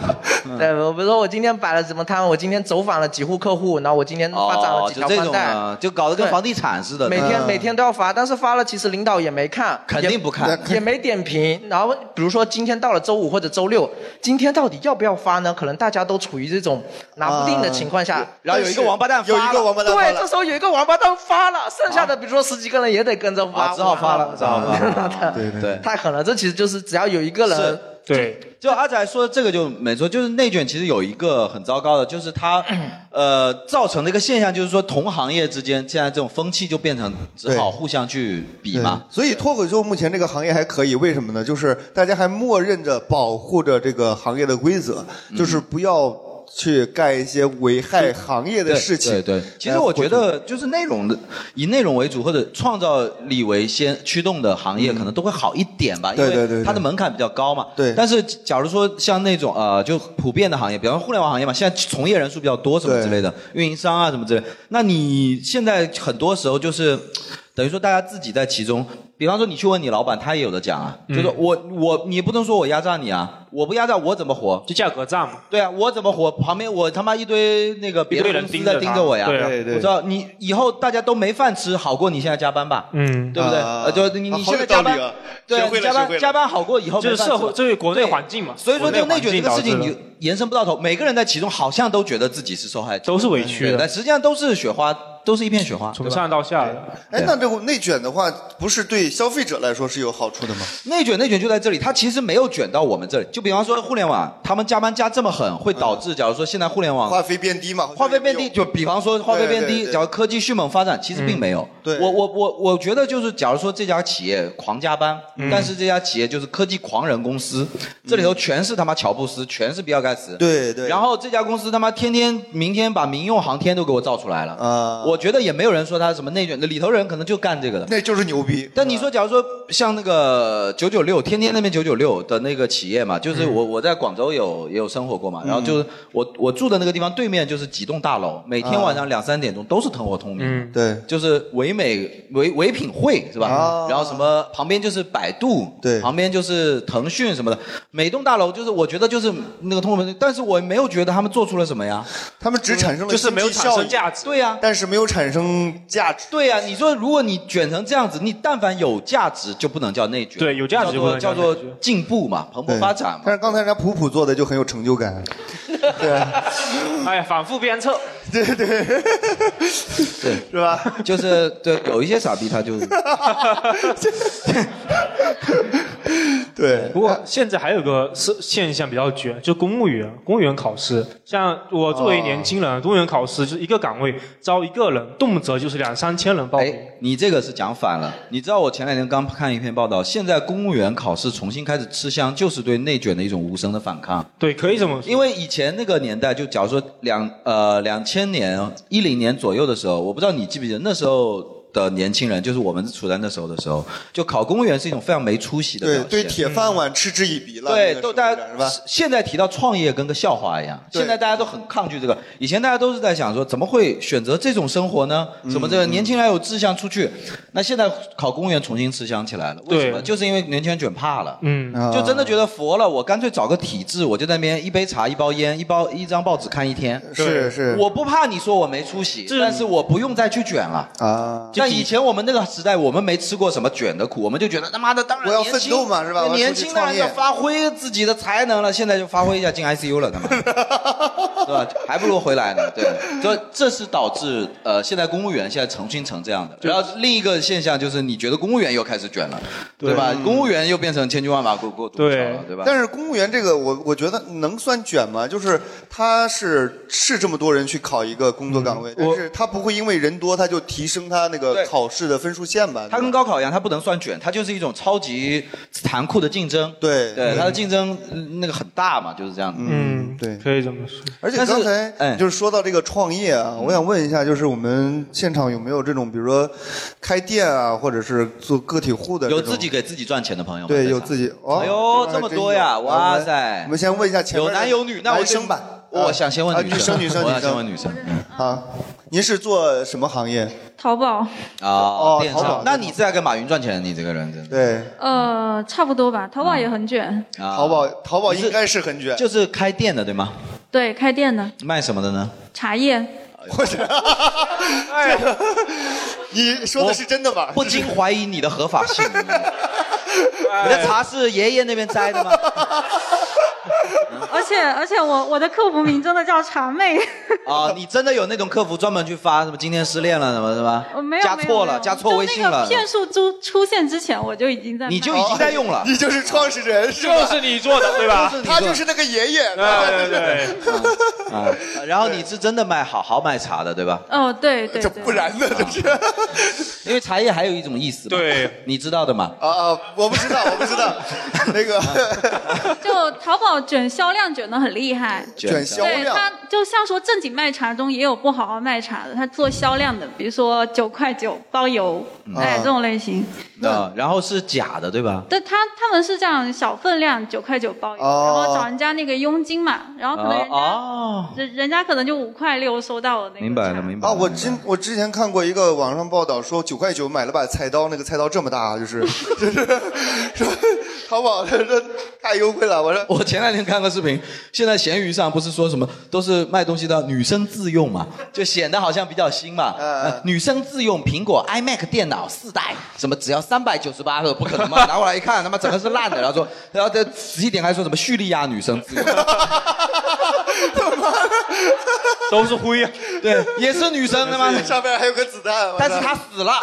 对，我比如说我今天摆了什么摊，我今天走访了几户客户，然后我今天发展了哦，几条宽带，就搞得跟房地产似的。每天嗯每天都要发，但是发了其实领导也没看，肯定不看。也没点评。然后比如说今天到了周五或者周六，今天到底要不要发呢？可能大家都处于这种拿不定的情况下，然后有一个王八蛋发了有一个王八蛋对，这时候有一个王八蛋发了，剩下的比如说十几个人也得跟着发，啊，只好发了，只好发了。对对对，太狠了，这其实就是只要有一个人，对，就阿仔说的这个就没错，就是内卷其实有一个很糟糕的，就是它 呃造成的一个现象，就是说同行业之间现在这种风气就变成只好互相去比嘛。所以脱口秀目前这个行业还可以，为什么呢？就是大家还默认着保护着这个行业的规则，嗯就是不要去干一些危害行业的事情。对对，其实我觉得就是内容的，以内容为主或者创造力为先驱动的行业，可能都会好一点吧，因对对对它的门槛比较高嘛。对但是假如说像那种呃，就普遍的行业，比方说互联网行业嘛，现在从业人数比较多什么之类的，运营商啊什么之类，那你现在很多时候就是。等于说大家自己在其中，比方说你去问你老板，他也有的讲啊，嗯就是我我你不能说我压榨你啊，我不压榨我怎么活？就价格战嘛。对啊，我怎么活？旁边我他妈一堆那个别的人公司在盯着他盯着我呀。对啊对对我知道你以后大家都没饭吃，好过你现在加班吧，嗯，对不对？啊呃，就你你现在加班对加班加班好过以后就是社会，没饭吃了这是国内环境嘛。所以说，就内卷这个事情，你延伸不到头，每个人在其中好像都觉得自己是受害者，都是委屈但实际上都是雪花，都是一片雪花。从上到下的。哎，那这个内卷的话，不是对消费者来说是有好处的吗？内卷内卷就在这里，它其实没有卷到我们这里。就比方说互联网，他们加班加这么狠，会导致假如说现在互联网话费变低嘛？话费变低，就比方说话费变低，假如科技迅猛发展，其实并没有。对我我我我觉得就是，假如说这家企业狂加班，但是这家企业就是科技狂人公司，这里头全是他妈乔布斯，全是比尔盖茨。对对。然后这家公司他妈天天明天把民用航天都给我造出来了，啊，我觉得也没有人说他什么内卷，那里头人可能就干这个的。那就是牛逼。但你说，假如说像那个九九六，天天那边九九六的那个企业嘛，就是我我在广州有也有生活过嘛，然后就是我我住的那个地方对面就是几栋大楼，每天晚上两三点钟都是灯火通明，嗯，对。就是唯美唯唯品会是吧？啊。然后什么旁边就是百度，对。旁边就是腾讯什么的，每栋大楼就是我觉得就是那个通明，但是我没有觉得他们做出了什么呀。他们只产生了就是没有产经济效益，生价值。对呀、但是没有产生价值。对呀、你说如果你卷成这样子，你但凡有价值就不能叫内卷，对有价值就不能叫做叫做进步嘛，蓬勃发展嘛。但是刚才人家普普做的就很有成就感。对，哎呀，反复鞭策。对对，对，是吧？就是对，有一些傻逼他就是。对，不过现在还有个是现象比较卷，就公务员，公务员考试。像我作为年轻人，公务员考试就是一个岗位招一个人，动辄就是两三千人报名。你这个是讲反了。你知道我前两天刚看一篇报道，现在公务员考试重新开始吃香，就是对内卷的一种无声的反抗。对，可以这么说。因为以前那个年代，就假如说两呃两千千年一零年左右的时候，我不知道你记不记得那时候。的年轻人，就是我们处在那时候的时候，就考公务员是一种非常没出息的表对对，铁饭碗嗤之以鼻了。对，都大家是吧？现在提到创业跟个笑话一样，现在大家都很抗拒这个。以前大家都是在想说，怎么会选择这种生活呢？嗯什么这个年轻人有志向出去。那现在考公务员重新吃香起来了，为什么？就是因为年轻人卷怕了。嗯，就真的觉得佛了，我干脆找个体制，我就在那边一杯茶、一包烟、一包一张报纸看一天。是是我不怕你说我没出息，但是我不用再去卷了。啊，像以前我们那个时代，我们没吃过什么卷的苦，我们就觉得他妈的，当然我要奋年轻斗嘛是吧我要年出去轻当然要发挥自己的才能了，现在就发挥一下进 ICU 了，他妈，对吧？还不如回来呢。对，这这是导致呃，现在公务员现在成群成这样的。然后另一个现象就是，你觉得公务员又开始卷了，对吧？公务员又变成千军万马过过独木桥了，对吧？但是公务员这个，我我觉得能算卷吗？就是他是是这么多人去考一个工作岗位，但是他不会因为人多他就提升他那个考试的分数线吧？它跟高考一样，它不能算卷，它就是一种超级残酷的竞争。对对，它的竞争嗯那个很大嘛，就是这样子。嗯，对，可以这么说。而且但是刚才哎就是说到这个创业啊，我想问一下，就是我们现场有没有这种，比如说开店啊，或者是做个体户的这种，有自己给自己赚钱的朋友吗？对，在场有自己。哦，哎呦，还这么真多呀！啊哇塞！我们先问一下前面的有男有女，那我男生吧。我想先问啊女生，女生，女生，女生，先问女生。嗯啊，您是做什么行业？淘宝，啊，哦电淘宝商。那你是在跟马云赚钱？你这个人真的对，呃，差不多吧。淘宝也很卷，啊淘宝，淘宝应该是很卷。就是开店的对吗？对，开店的卖什么的呢？茶叶，或者，哎，你说的是真的吗？不禁怀疑你的合法性。你的茶是爷爷那边摘的吗？而且而且我我的客服名真的叫茶妹，啊，你真的有那种客服专门去发什么今天失恋了什么是吧？我没有加错了，加错微信了就那个。骗术出出现之前，我就已经在卖，你就已经在用了。你就是创始人，是吧就是你做的对吧？他就是那个爷爷。对对对，啊，然后你是真的卖好好卖茶的对吧？哦，对对对，不然呢？这是因为茶叶还有一种意思嘛，对，你知道的嘛？啊啊！我不知道，我不知道。那个就淘宝卷销量卷得很厉害。卷销量，对他，就像说正经卖茶中也有不好好卖茶的，他做销量的，比如说九块九包邮，哎，这种类型。啊，然后是假的对吧？对他他们是这样小分量九块九包邮，哦然后找人家那个佣金嘛，然后可能人家、哦，人人家可能就五块六收到了那个。明白了明白了啊，我之我之前看过一个网上报道，说九块九买了把菜刀，那个菜刀这么大，就是 就是说淘宝这这太优惠了。我说我前两天看个视频，现在闲鱼上不是说什么都是卖东西的女生自用嘛，就显得好像比较新嘛。呃女生自用苹果 iMac 电脑四代，什么只要三百九十八个，不可能嘛？拿过来一看，他妈整个是烂的，然后说，然后再仔细点开说什么叙利亚女生自用，都是灰啊。对，也是女生的吗？上面还有个子弹，但是她死了，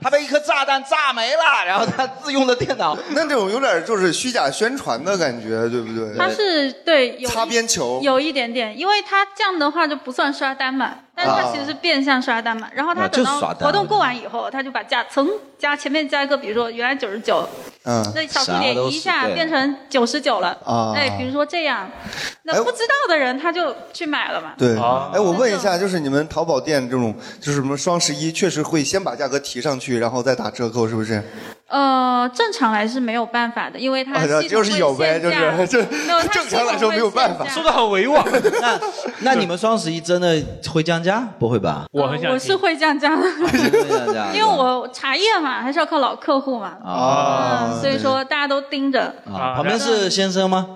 她被一颗炸弹炸没了，然后她自用的电脑，那这种有点就是虚假宣传的感觉，对不对？他是对有擦边球有一点点，因为他这样的话就不算刷单嘛，但是他其实是变相刷单嘛。然后他啊等到就是刷单活动过完以后，他就把价噌加前面加一个，比如说原来九十九，嗯那小数点一下变成九十九了。啊哎，比如说这样，那哎不知道的人他就去买了嘛。对，啊哎，我问一下，就是你们淘宝店这种，就是什么双十一，确实会先把价格提上去，然后再打折扣，是不是？呃，正常来是没有办法的，因为它啊系统就是有呗会限价就是正常来说没有办法说的很委婉。那那你们双十一真的会降价？不会吧？我很想我是会降价的，会降价，因为我茶叶嘛，还是要靠老客户嘛。啊嗯，所以说大家都盯着，啊，旁边是先生吗？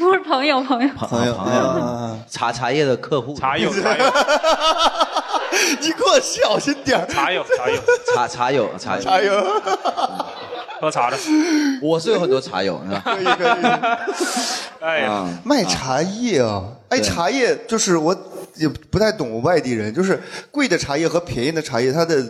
不是朋友朋友。朋友朋友，茶茶叶的客户，茶友茶友你给我小心点儿。茶友茶友。茶茶友茶友。茶友，喝茶的，我是有很多茶友，是吧？可以可以。哎呀，啊，卖茶叶啊，哎，茶叶就是我也不太懂外地人，就是贵的茶叶和便宜的茶叶，它的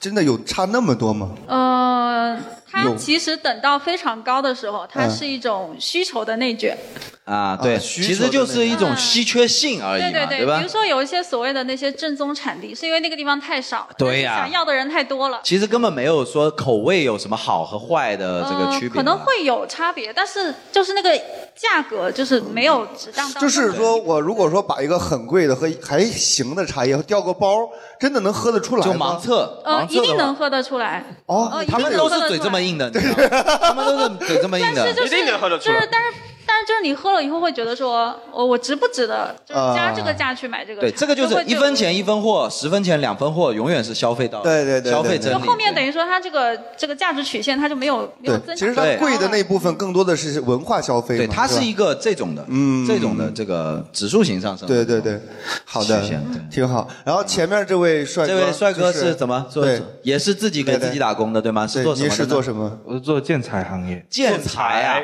真的有差那么多吗？呃，它其实等到非常高的时候，它嗯是一种需求的内卷。啊，对，需其实就是一种稀缺性而已嘛，对对对，吧比如？说有一些所谓的那些正宗产地，是因为那个地方太少，对想要的人太多了。其实根本没有说口味有什么好和坏的这个区别可能会有差别，但是就是那个价格就是没有值当到。就是说我如果说把一个很贵的和还行的茶叶调个包，真的能喝得出来吗？就盲测，呃，一定能喝得出来。哦他们定能都是嘴喝得出来这么硬的，你知道吗他们都是嘴这么硬的但是。就是就是，但是但是就是你喝了以后会觉得说，我我值不值得，就是加这个价去买这个茶？对，这个就是一分钱一分货，十分钱两分货，永远是消费到对对对对消费真理。就后面等于说它这个这个价值曲线它就没有没有增对，其实长。它贵的那部分更多的是文化消费嘛。对，它是一个这种的，嗯这种的这个指数型上升。对对对，好的曲线对，挺好。然后前面这位帅哥，这位帅哥就是怎么做对？也是自己给自己打工的，对吗？是做什么的是做什么？我是做建材行业。建材啊？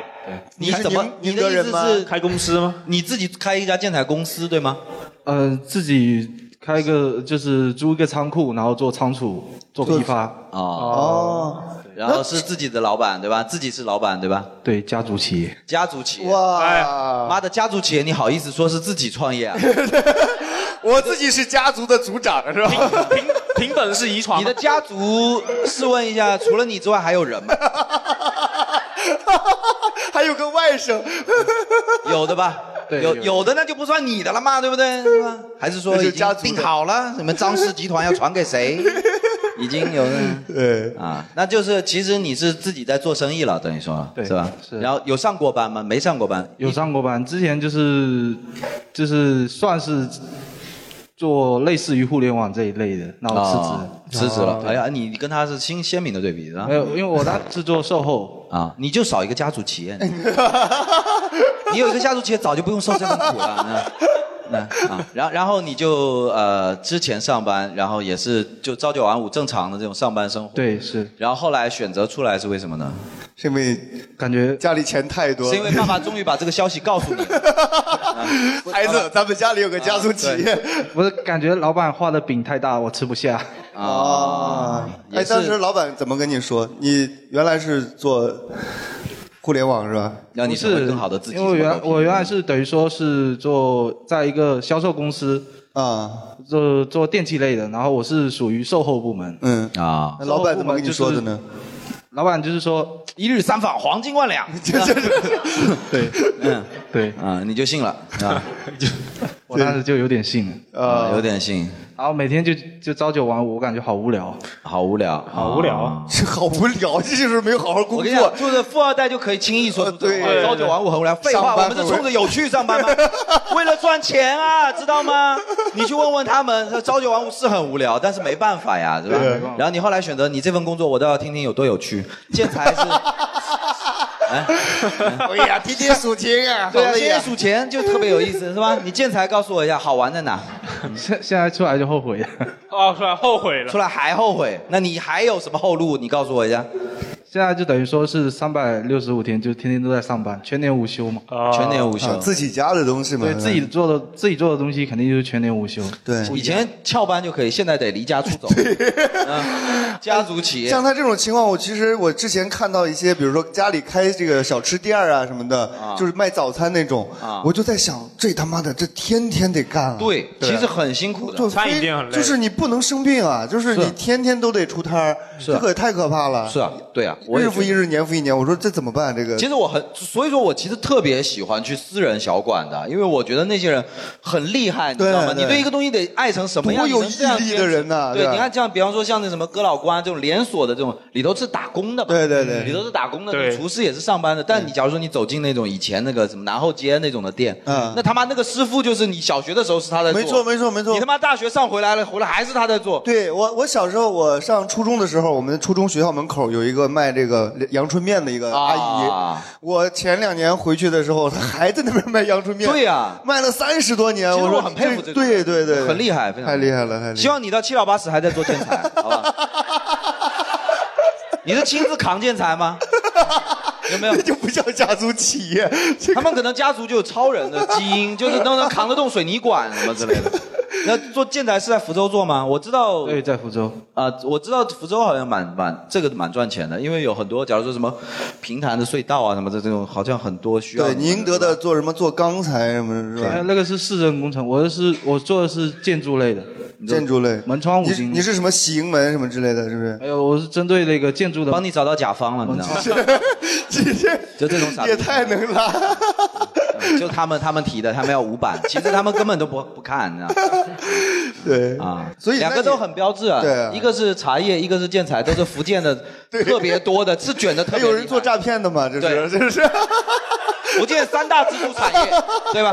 你怎么？你的意思个人吗是开公司吗？你自己开一家建材公司对吗？呃，自己开一个就是租一个仓库，然后做仓储做批发。哦哦，然后是自己的老板对吧？自己是老板对吧？对，家族企业。家族企业。哇，妈的，家族企业你好意思说是自己创业啊？我自己是家族的族长是吧？凭凭本事遗传。你的家族，试问一下，除了你之外还有人吗？还有个外甥，有的吧？对有有有的那就不算你的了嘛，对不对？是吧？还是说已经定好了，什么张氏集团要传给谁？已经有了对，啊，那就是其实你是自己在做生意了，等于说对是吧？是然后有上过班吗？没上过班。有上过班，之前就是就是算是做类似于互联网这一类的，然后辞职。哦辞职了。哎呀，你你跟他是新鲜明的对比啊没。有，因为我当时做售后，啊，你就少一个家族企业，你有一个家族企业早就不用受这份苦了。那 那啊，然后然后你就呃之前上班，然后也是就朝九晚五正常的这种上班生活。对，是然后后来选择出来是为什么呢？是因为感觉家里钱太多了，是因为爸爸终于把这个消息告诉你了。孩子，咱们家里有个家族企业我是感觉老板画的饼太大，我吃不下。啊。哎，当是时老板怎么跟你说？你原来是做互联网是吧？让你不是成为更好的自己。因为我原我原来是等于说是做在一个销售公司啊，做做电器类的，然后我是属于售后部门。嗯，啊，那老板怎么跟你说的呢？老板就是说，一日三访，黄金万两。对嗯，对，啊，你就信了啊？我当时就有点信了，啊，有点信，然后每天就就朝九晚五，我感觉好无聊。好无聊，好无聊啊。这好无聊，这就是没有好好工作我跟你讲，。就是富二代就可以轻易说出这种话对朝九晚五很无聊。废话，我们是冲着有趣上班吗？为了赚钱啊，知道吗？你去问问他们，朝九晚五是很无聊，但是没办法呀，是吧对？然后你后来选择你这份工作，我倒要听听有多有趣。建材是，哎，哎呀，天天数钱啊，对啊，天天。数钱就特别有意思，是吧？你建材告诉我一下，好玩在哪？现现在出来就后悔了。哦，出来后悔了出。来还后悔？那你还有什么后路？你告诉我一下。现在就等于说是三百六十五天，就天天都在上班，全年无休嘛。啊全年无休啊，。自己家的东西嘛，对自己做的自己做的东西，肯定就是全年无休。对。以前翘班就可以，现在得离家出走。嗯家族企业像他这种情况，我其实我之前看到一些，比如说家里开这个小吃店啊什么的，就是卖早餐那种，啊我就在想，这他妈的这天天得干啊。对，其实很辛苦的。就餐饮店很累就是你不能生病啊，就是你天天都得出摊这可太可怕了。是啊，对啊，我日复一日，年复一年，我说这怎么办？这个其实我很，所以说我其实特别喜欢去私人小馆的，因为我觉得那些人很厉害，你知道吗？对对你对一个东西得爱成什么样，多有毅力的人呐对对，你看像比方说像那什么哥老关这种连锁的这种，里头是打工的嘛，对对对里头是打工的，厨师也是上班的。但你假如说你走进那种以前那个什么南后街那种的店，嗯那他妈那个师傅就是你小学的时候是他在做，没错没错没错你他妈大学上回来了，回来还是他在做，对我，我小时候我上初中的时候，我们初中学校门口有一个卖这个阳春面的一个阿姨。啊我前两年回去的时候，她还在那边卖阳春面。对呀卖了三十多年。我很佩服这个对对对，很厉害，非常太厉害了，太厉害了。希望你到七老八十还在做建材，好吧？你是亲自扛建材吗？有没有？那就不叫家族企业。他们可能家族就有超人的基因，就是都能扛得动水泥管什么之类的。那做建材是在福州做吗？我知道，对，在福州。啊、我知道福州好像蛮蛮这个蛮赚钱的，因为有很多，假如说什么平潭的隧道啊什么的这种，好像很多需要。对，宁德的做什么做钢材什么的，是哎吧？那个是市政工程，我的是我做的是建筑类的，建筑类，门窗五金。你是什么喜迎门什么之类的，是不是？哎呦，我是针对那个建筑的，帮你找到甲方了，你知道吗？就这种傻也太能拉。就他们他们提的，他们要五版，其实他们根本都不不看，你知道吗？对啊，所以两个都很标志啊，对啊一个是茶叶，一个是建材，都是福建的 特别多的，是卷的特还别厉害。有人做诈骗的吗？这是对这是。福建三大支柱产业，对吧？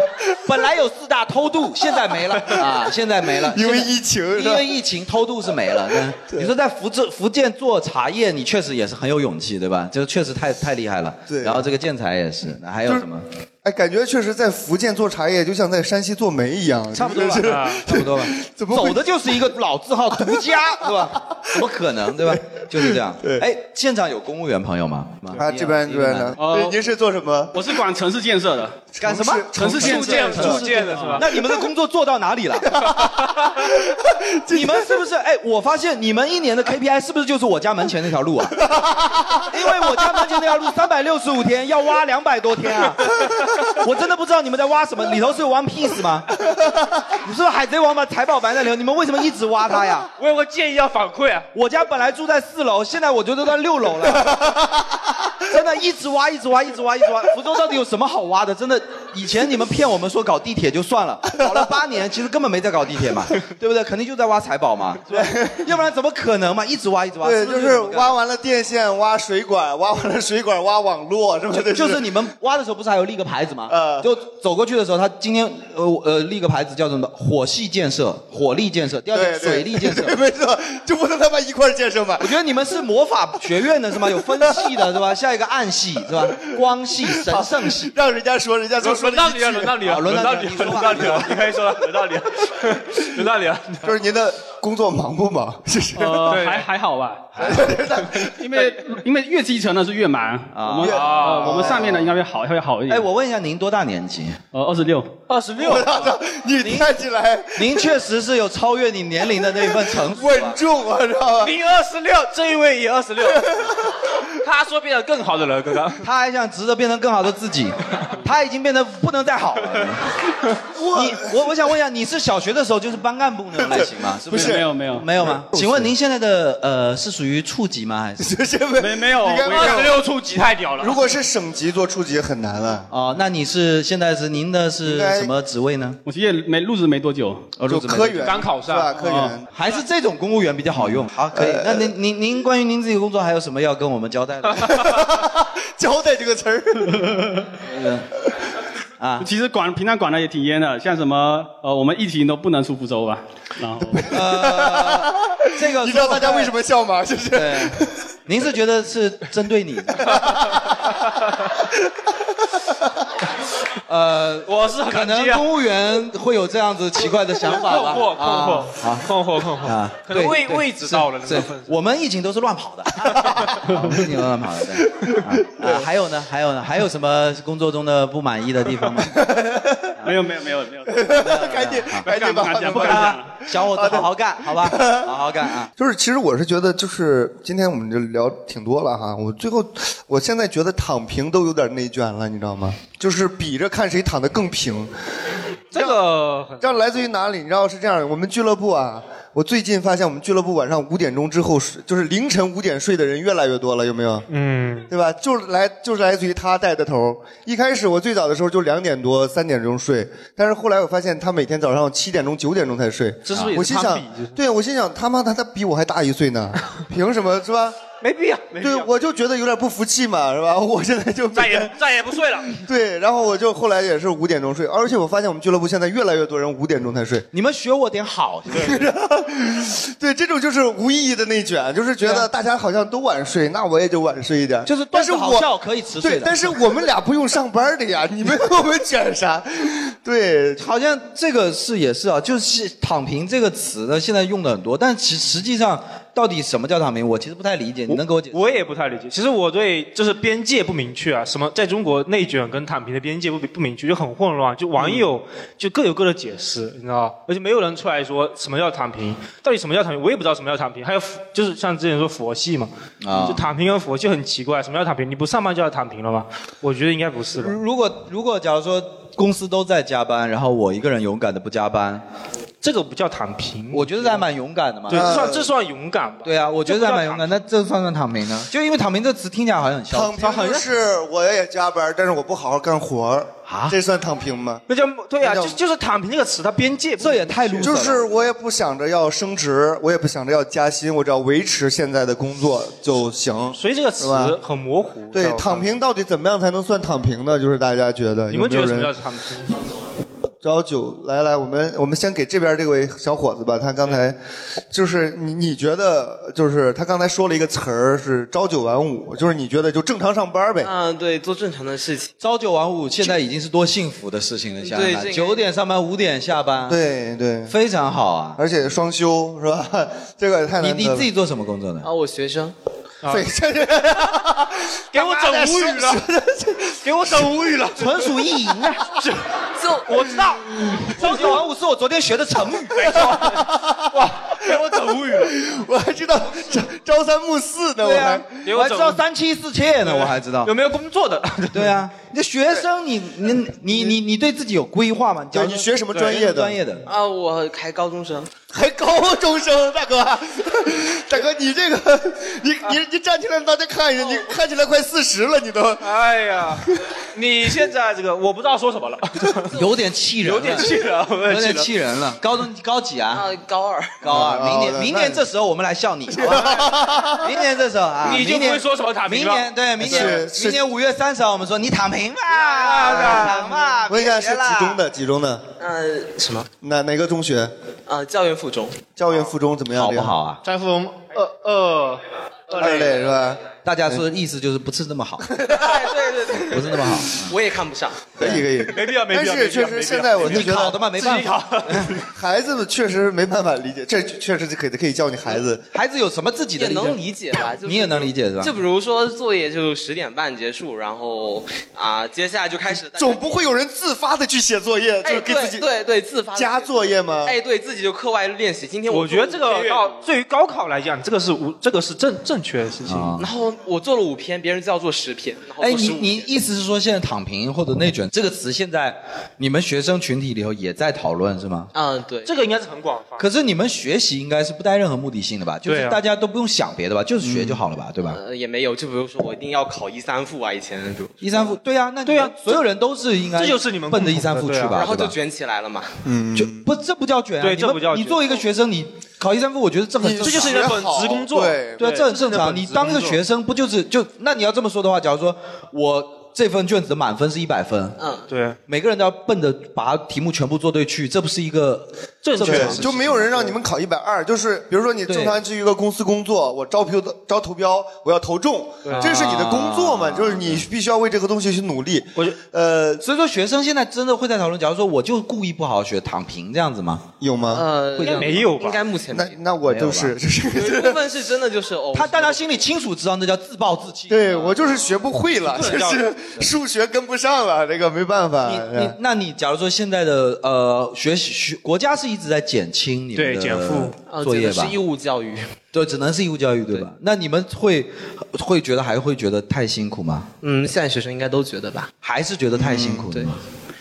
本来有四大偷渡，现在没了啊，现在没了，因为现在疫情因为疫情偷渡是没了。嗯你说在福州福建做茶叶，你确实也是很有勇气，对吧？这确实太太厉害了。对然后这个建材也是，那还有什么？哎，感觉确实在福建做茶叶，就像在山西做煤一样，差不多吧，是啊差不多吧。怎么会走的就是一个老字号独家，是吧？怎么可能，对吧？就是这样。对哎，现场有公务员朋友吗？啊，这边这边的，您是做什么？我是管城市建设的，干什么？城市建设城市建的是吧？那你们的工作做到哪里了？你们是不是？哎，我发现你们一年的 KPI 是不是就是我家门前那条路啊？因为我家门前那条路三百六十五天要挖两百多天啊！我真的不知道你们在挖什么，里头是有 One Piece 吗？你是不是海贼王把财宝埋在里头？你们为什么一直挖它呀？我有个建议要反馈啊。我家本来住在四楼，现在我觉得都在六楼了。真的，一直挖，一直挖，一直挖，一直挖。福州到底有什么好挖的？真的，以前你们骗我们说搞地铁就算了，搞了八年，其实根本没在搞地铁嘛，对不对？肯定就在挖财宝嘛，对？要不然怎么可能嘛？一直挖，一直挖。对，不就是挖完了电线，挖水管，挖完了水管，挖网络，是吧？就就是你们挖的时候不是还有立个牌子吗？就走过去的时候，他今天呃呃立个牌子叫什么？火系建设、火力建设，第二对水利建设。没错，就不能他妈一块建设嘛。我觉得你们是魔法学院的是吗？有分系的是吧？下一个暗系是吧？光系、神圣系。让人家说，人家说轮到你了，轮到你了，好轮到你了，轮到你了，你可以说了，轮到你了，轮到你了。就是您的工作忙不忙？是还还好吧，因为因为越基层的是越忙啊我们啊我们上面呢应该会好，会好一点。哎，我问一下，您多大年纪？呃，二十六，二十六。你看起来，您确实是有超越你年龄的那一份成熟。稳重我，知道吧？您二十六，这一位也二十六，他说变得更好的人，刚刚。他还想值得变成更好的自己，他已经变得不能再好了。你我我想问一下，你是小学的时候就是班干部那种类型吗？是不是？没有没有没有吗？请问您现在的呃是属于处级吗？还是？没没有，二十六处级太屌了。如果是省级做处级很难了。哦，那你是现在是您的是什么职位呢？我其实也没入职没多久，哦，入职科员刚考上是吧？科哦员还是这种公务员比较好用。好，可以。那您您您关于您自己的工作还有什么要跟我们交代的？交代这个词儿，啊，其实管平常管的也挺严的，像什么呃，我们疫情都不能出福州吧，然后呃，这个 你知道大家为什么笑吗？就是？对，您是觉得是针对你？呃，我是可能公务员会有这样子奇怪的想法吧？困惑困惑啊啊困惑困惑啊！可能位位置到了那是个我们疫情都是乱跑的，我们疫情都乱跑的。对啊啊，还有呢？还有呢？还有什么工作中的不满意的地方吗？没有没有没有没有，赶紧赶紧吧不敢讲不敢啊讲，小伙子，好好干，好吧？好好干啊！就是，其实我是觉得，就是今天我们就聊挺多了哈。我最后，我现在觉得躺平都有点内卷了，你知道吗？就是比着看谁躺得更平。这个这样来自于哪里？你知道是这样，我们俱乐部啊，我最近发现我们俱乐部晚上五点钟之后睡，就是凌晨五点睡的人越来越多了，有没有？嗯，对吧？就是来就是来自于他带的头。一开始我最早的时候就两点多三点钟睡，但是后来我发现他每天早上七点钟九点钟才睡。这是不是也是我心想对我心想他妈他他比我还大一岁呢，凭什么是吧？没必要，没必对，我就觉得有点不服气嘛，是吧？我现在就再也再也不睡了。对，然后我就后来也是五点钟睡，而且我发现我们俱乐部现在越来越多人五点钟才睡。你们学我点好，对，这种就是无意义的内卷，就是觉得大家好像都晚睡，那我也就晚睡一点。就是但是我笑可以辞睡对，但是我们俩不用上班的呀，你们我们卷啥？对，好像这个是也是啊，就是“躺平”这个词呢，现在用的很多，但其实际上到底什么叫躺平？我其实不太理解，你能给我解释？我也不太理解。其实我对就是边界不明确啊，什么在中国内卷跟躺平的边界不不明确，就很混乱。就网友就各有各的解释，你知道吧？而且没有人出来说什么叫躺平，到底什么叫躺平？我也不知道什么叫躺平。还有佛就是像之前说佛系嘛，啊就躺平跟佛系很奇怪，什么叫躺平？你不上班就要躺平了吗？我觉得应该不是吧。如果如果假如说公司都在加班，然后我一个人勇敢的不加班，这个不叫躺平，我觉得这还蛮勇敢的嘛。对，这算这算勇敢吧？对啊，我觉得这还蛮勇敢。那这算不算躺平呢？就因为躺平这词听起来好像很嚣躺张，平就是我也加班，但是我不好好干活儿啊这算躺平吗？那叫对啊，就就是躺平这个词，它边界这也太就是我也不想着要升职，我也不想着要加薪，我只要维持现在的工作就行。所以这个词很模糊。对躺平到底怎么样才能算躺平呢？就是大家觉得，你们觉得什么有没有人叫躺平？朝九，来来，我们我们先给这边这位小伙子吧，他刚才就是你你觉得就是他刚才说了一个词儿是朝九晚五，就是你觉得就正常上班呗？嗯，对，做正常的事情。朝九晚五现在已经是多幸福的事情了，想想看，对这个九点上班，五点下班，对对，非常好啊。而且双休是吧？这个也太难了你你自己做什么工作的？啊，我学生。对，给我整无语了，给我整无语了，纯属意淫啊！这这我知道，朝九晚五是我昨天学的成语，没错，哇，给我整无语了。我还知道朝朝三暮四呢，我还我还知道三妻四妾呢，我还知道有没有工作的？对啊，你这学生，你你你你你对自己有规划吗？对你学什么专业的专业的？啊，我还高中生。还高中生，大哥，大哥，你这个，你你你站起来让大家看一下，你看起来快四十了，你都。哎呀，你现在这个我不知道说什么了，有点气人，有点气人，有点气人了。高中高几啊？啊，高二。高二，明哦年明年这时候我们来笑你，明年这时候啊，你就不会说什么躺平了明年对，明年明年五月三十号我们说你躺平吧，躺吧。我应该是几中的？几中的？呃，什么？哪哪个中学？呃，教院附中。教院附中怎么样？好不好啊？张富荣二二二类是吧？大家说的意思就是不是那么好，对对对，不是那么好。我也看不上。可以可以，没必要没必要但是确实现在我就你觉得考的嘛，没办法。孩子们确实没办法理解，这确实是可以可以叫你孩子。孩子有什么自己的也能理解吧？就是你也能理解是吧就比如说作业就十点半结束，然后啊，接下来就开始。总不会有人自发的去写作业，就给自己对对对，自发加作业吗？哎，对自己就课外练习。今天我觉得这个到对于高考来讲，这个是无这个是正正确的事情。啊然后我做了五篇，别人就要做十篇。然后哎，你做15你意思是说，现在“躺平”或者“内卷”这个词，现在你们学生群体里头也在讨论是吗？嗯，对，这个应该是很广泛。可是你们学习应该是不带任何目的性的吧？就是啊大家都不用想别的吧，就是学就好了吧，对吧？呃也没有，就比如说我一定要考一三附啊，以前比如一三附，对啊，那对啊，所有人都是应该，这就是你们奔着一三附去吧，然后就卷起来了嘛。嗯，就不这不叫卷啊，对你们这不叫卷你作为一个学生，你考一三附，我觉得这很正常。这就是你的本职工作。对对啊，这很正常。你当一个学生，不就是就那你要这么说的话，假如说我这份卷子的满分是一百分，嗯，对，每个人都要奔着把题目全部做对去，这不是一个正确就没有人让你们考一百二，就是比如说你正常去一个公司工作，我招标招投标，我要投中，这是你的工作嘛，就是你必须要为这个东西去努力。我觉呃，所以说学生现在真的会在讨论，假如说我就故意不好好学，躺平这样子吗？有吗？呃，会这样没有吧应该目前那没有。那我就是，就是部分是真的就是哦，他大家心里清楚知道那叫自暴自弃。对我就是学不会了，就是数学跟不上了，这个没办法。你你，那你假如说现在的呃学习学国家是一直在减轻你们对减负呃作业吧这个是义？务教育。对，只能是义务教育对吧？那你们会会觉得还会觉得太辛苦吗？嗯，现在学生应该都觉得吧？还是觉得太辛苦对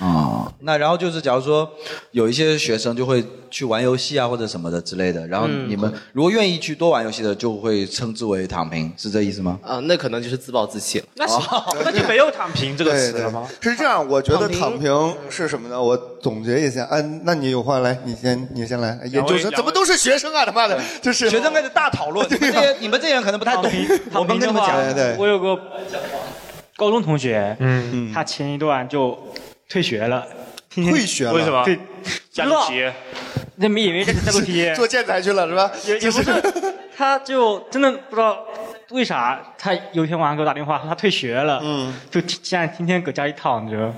了吗？哦，那然后就是，假如说有一些学生就会去玩游戏啊或者什么的之类的，然后嗯你们如果愿意去多玩游戏的，就会称之为躺平，是这意思吗？啊、那可能就是自暴自弃了。那是 那就没有躺平这个对对词了吗？，是这样。我觉得躺躺平平是什么呢？我总结一下。啊，那你有话来，你先，你先来。研究生怎么都是学生啊？他妈的，就是学生开始大讨论，你们这些你们这些人可能不太懂，我们跟你们讲，对对我有个高中同学，嗯，他前一段就退学了，天天退学了，为什么？对，家族企业那没也没在在过题，做建材去了是吧？也也不是，他就真的不知道为啥他有一天晚上给我打电话说他退学了，嗯，就现在天天搁家里躺着，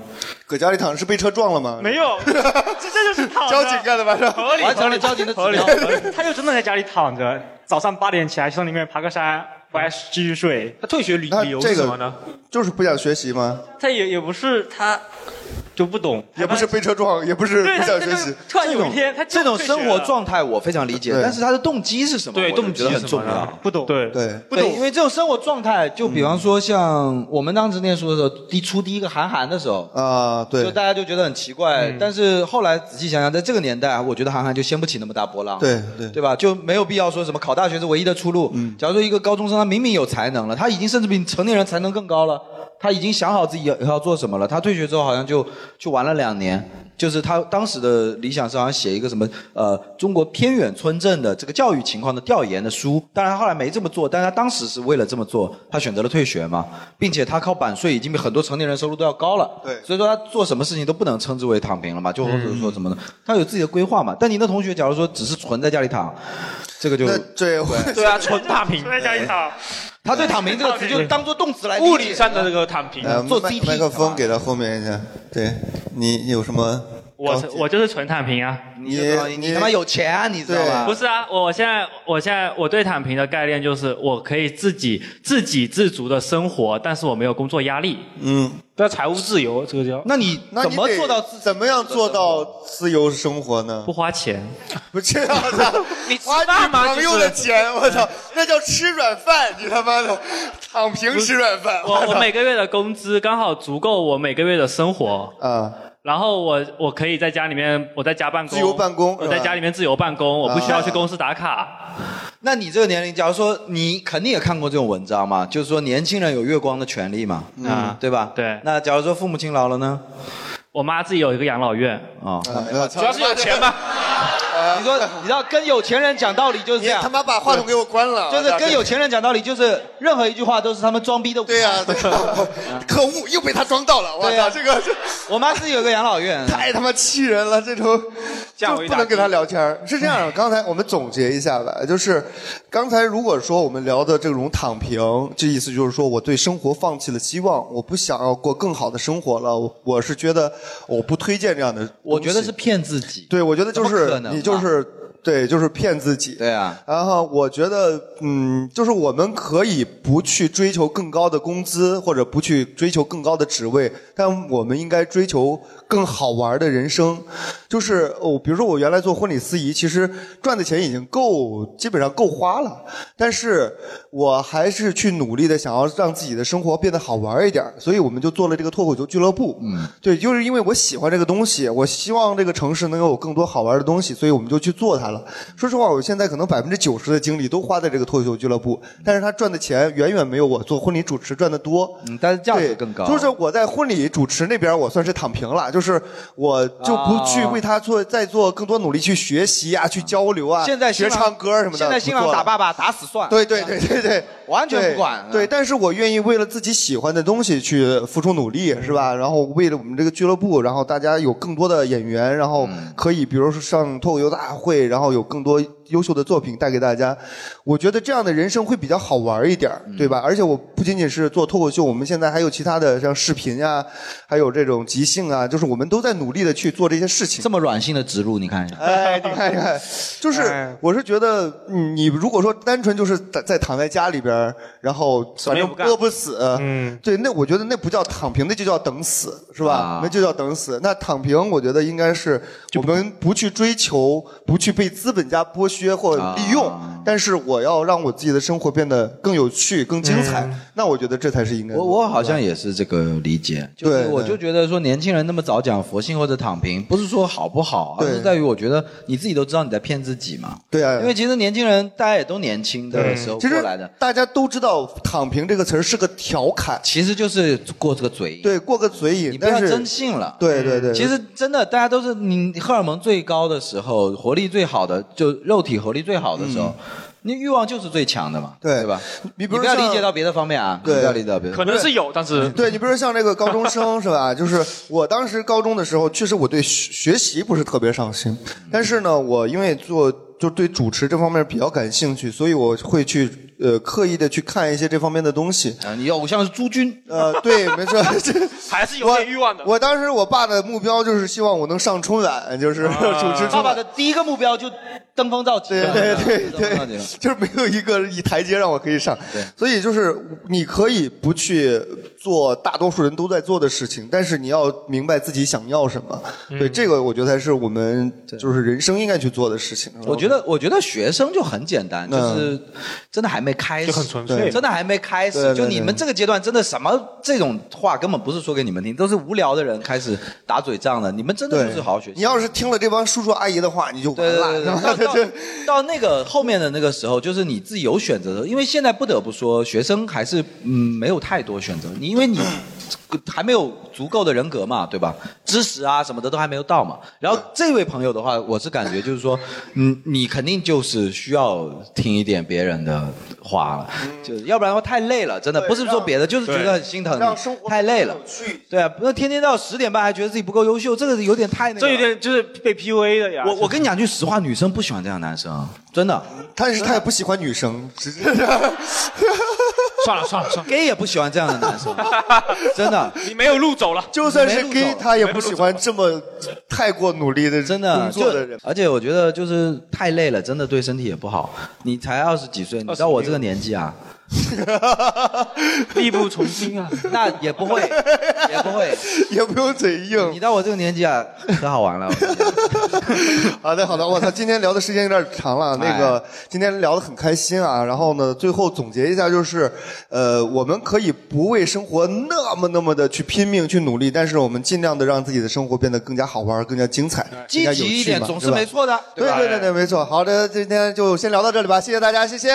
搁家里躺着是被车撞了吗？没有，这这就是躺着。交警干的吧？是吧合理，完成了交警的指合理标。他就真的在家里躺着，早上八点起来去山里面爬个山，回来继续睡。他退学理那理由这个是什么呢？就是不想学习吗？他也也不是他就不懂，也不是被车撞，也不是对不想学习。突然有一天他这种生活状态我非常理解，对但是他的动机是什么？对动机很重要。不懂。对对，不懂，因为这种生活状态，就比方说像我们当时念书的时候，第出第一个韩寒的时候，啊，对就大家就觉得很奇怪，但是后来仔细想想，在这个年代啊，我觉得韩寒就掀不起那么大波浪，对对对吧？就没有必要说什么考大学是唯一的出路。嗯假如说一个高中生他明明有才能了，他已经甚至比成年人才能更高了，他已经想好自己要要做什么了，他退学之后好像就就玩了两年。就是他当时的理想是好像写一个什么呃中国偏远村镇的这个教育情况的调研的书，当然他后来没这么做，但是他当时是为了这么做，他选择了退学嘛，并且他靠版税已经比很多成年人收入都要高了，对所以说他做什么事情都不能称之为躺平了嘛，就或者说什么呢？他有自己的规划嘛。但您的同学假如说只是纯在家里躺，这个就那这我 对啊，纯躺平，在家里躺，他对“躺平”这个词就当做动词来理解物理上的这个躺平。呃，做麦 CT 麦克风给到后面一下。对你你有什么我？我就是纯躺平啊。你你你他妈有钱啊，你知道吧？不是啊，我现在我现在我对躺平的概念就是我可以自己自给自足的生活，但是我没有工作压力。嗯，叫财务自由，这个叫。那你那你得怎么样做到自由生活呢？不花钱。不这样的，你花女朋友的钱，我操，那叫吃软饭，你他妈的躺平吃软饭。我我每个月的工资刚好足够我每个月的生活。啊。然后我我可以在家里面，我在家办公，自由办公我在家里面自由办公，我不需要去公司打卡。那你这个年龄，假如说你肯定也看过这种文章嘛，就是说年轻人有月光的权利嘛，嗯对吧？对。那假如说父母亲老了呢？我妈自己有一个养老院啊，主要是有钱嘛。你说，你知道跟有钱人讲道理就是这样。他妈把话筒给我关了。就是跟有钱人讲道理，就是任何一句话都是他们装逼的。对呀，对可恶，又被他装到了。我对呀操，这个 我妈自己有个养老院，太他妈气人了，这种 就不能跟他聊天儿。是这样，刚才我们总结一下吧，就是刚才如果说我们聊的这种躺平，这意思就是说我对生活放弃了希望，我不想要过更好的生活了。我我是觉得我不推荐这样的，我觉得是骗自己。对，我觉得就是你就是。对，就是骗自己。对啊。然后我觉得，嗯，就是我们可以不去追求更高的工资，或者不去追求更高的职位，但我们应该追求更好玩的人生。就是哦，比如说我原来做婚礼司仪，其实赚的钱已经够，基本上够花了，但是我还是去努力的想要让自己的生活变得好玩一点，所以我们就做了这个脱口秀俱乐部。嗯，对，就是因为我喜欢这个东西，我希望这个城市能有更多好玩的东西，所以我们就去做它了。说实话，我现在可能百分之九十的精力都花在这个脱口秀俱乐部，但是他赚的钱远远没有我做婚礼主持赚的多。嗯，但是价值更高。就是我在婚礼主持那边，我算是躺平了，就是我就不去为他做再做更多努力去学习啊，去交流啊，现在学唱歌什么的。现在新郎打爸爸打死算。对对对对对，完全不管。对，对 但是我愿意为了自己喜欢的东西去付出努力，是吧？然后为了我们这个俱乐部，然后大家有更多的演员，然后可以比如说上脱口秀大会，然后要有更多优秀的作品带给大家。我觉得这样的人生会比较好玩一点，对吧？而且我不仅仅是做脱口秀，我们现在还有其他的像视频啊，还有这种即兴啊，就是我们都在努力的去做这些事情。这么软性的植入，你看一下。哎，你看，一看，就是我是觉得，嗯，你如果说单纯就是在在躺在家里边儿，然后反正饿不死，嗯，对，那我觉得那不叫躺平，那就叫等死，是吧？那就叫等死。那躺平，我觉得应该是我们不去追求，不去被资本家剥削或利用，但是我要让我自己的生活变得更有趣、更精彩。那我觉得这才是应该的。我我好像也是这个理解，就是对我就觉得说年轻人那么早讲佛性或者躺平，不是说好不好，而是在于我觉得你自己都知道你在骗自己嘛。对啊，因为其实年轻人大家也都年轻的时候过来的，大家都知道“躺平”这个词儿是个调侃，其实就是过这个嘴瘾。对，过个嘴瘾，你不要真信了。对对对，其实真的，大家都是你荷尔蒙最高的时候，活力最好的，就肉体合力最好的时候，你欲望就是最强的嘛，嗯对对吧？你不要理解到别的方面啊，对不要理解到别的。可能是有，但是对你比如说像这个高中生 是吧？就是我当时高中的时候，确实我对学学习不是特别上心，但是呢，我因为做就对主持这方面比较感兴趣，所以我会去呃刻意的去看一些这方面的东西。啊，你偶像是朱军，呃，对，没错，这还是有点欲望的。我当时我爸的目标就是希望我能上春晚，就是 主持春爸爸。的第一个目标就登峰造极。对对对对对，就是没有一个一台阶让我可以上。所以就是你可以不去做大多数人都在做的事情，但是你要明白自己想要什么。嗯对，这个我觉得才是我们就是人生应该去做的事情。我觉得，我觉得学生就很简单，就嗯是真的还没开始，就很纯粹真的还没开始。就你们这个阶段，真的什么这种话根本不是说给你们听，都是无聊的人开始打嘴仗的。你们真的就是好好学习。你要是听了这帮叔叔阿姨的话，你就完了。到 到那个后面的那个时候，就是你自己有选择的，因为现在不得不说，学生还是嗯没有太多选择，你因为你 还没有足够的人格嘛，对吧？知识啊什么的都还没有到嘛。然后这位朋友的话，我是感觉就是说，嗯，你肯定就是需要听一点别人的话了，就是要不然的话太累了，真的不是说别的，就是觉得很心疼你，太累了。对啊，不要天天到十点半还觉得自己不够优秀，这个有点太那个。这有点就是被 PUA 的呀。我我跟你讲句实话，女生不喜欢这样的男生，真的。但是他也不喜欢女生，算了算了算了，gay 也不喜欢这样的男生，真的。你没有路走了，就算是 gay，他也不喜欢这么太过努力的真的工作的人。而且我觉得就是太累了，真的对身体也不好。你才二十几岁，你到我这个年纪啊，力不从心啊。那也不会，也不会，也不用嘴硬。你到我这个年纪啊，可好玩了。好的，好的，我操，今天聊的时间有点长了，那个今天聊的很开心啊。然后呢，最后总结一下，就是呃，我们可以不为生活那么那么的去拼命去努力，但是我们尽量的让自己的生活变得更加好玩、更加精彩、更积加有趣极一点总是没错的，对对对对，没错。好的，今天就先聊到这里吧，谢谢大家，谢谢。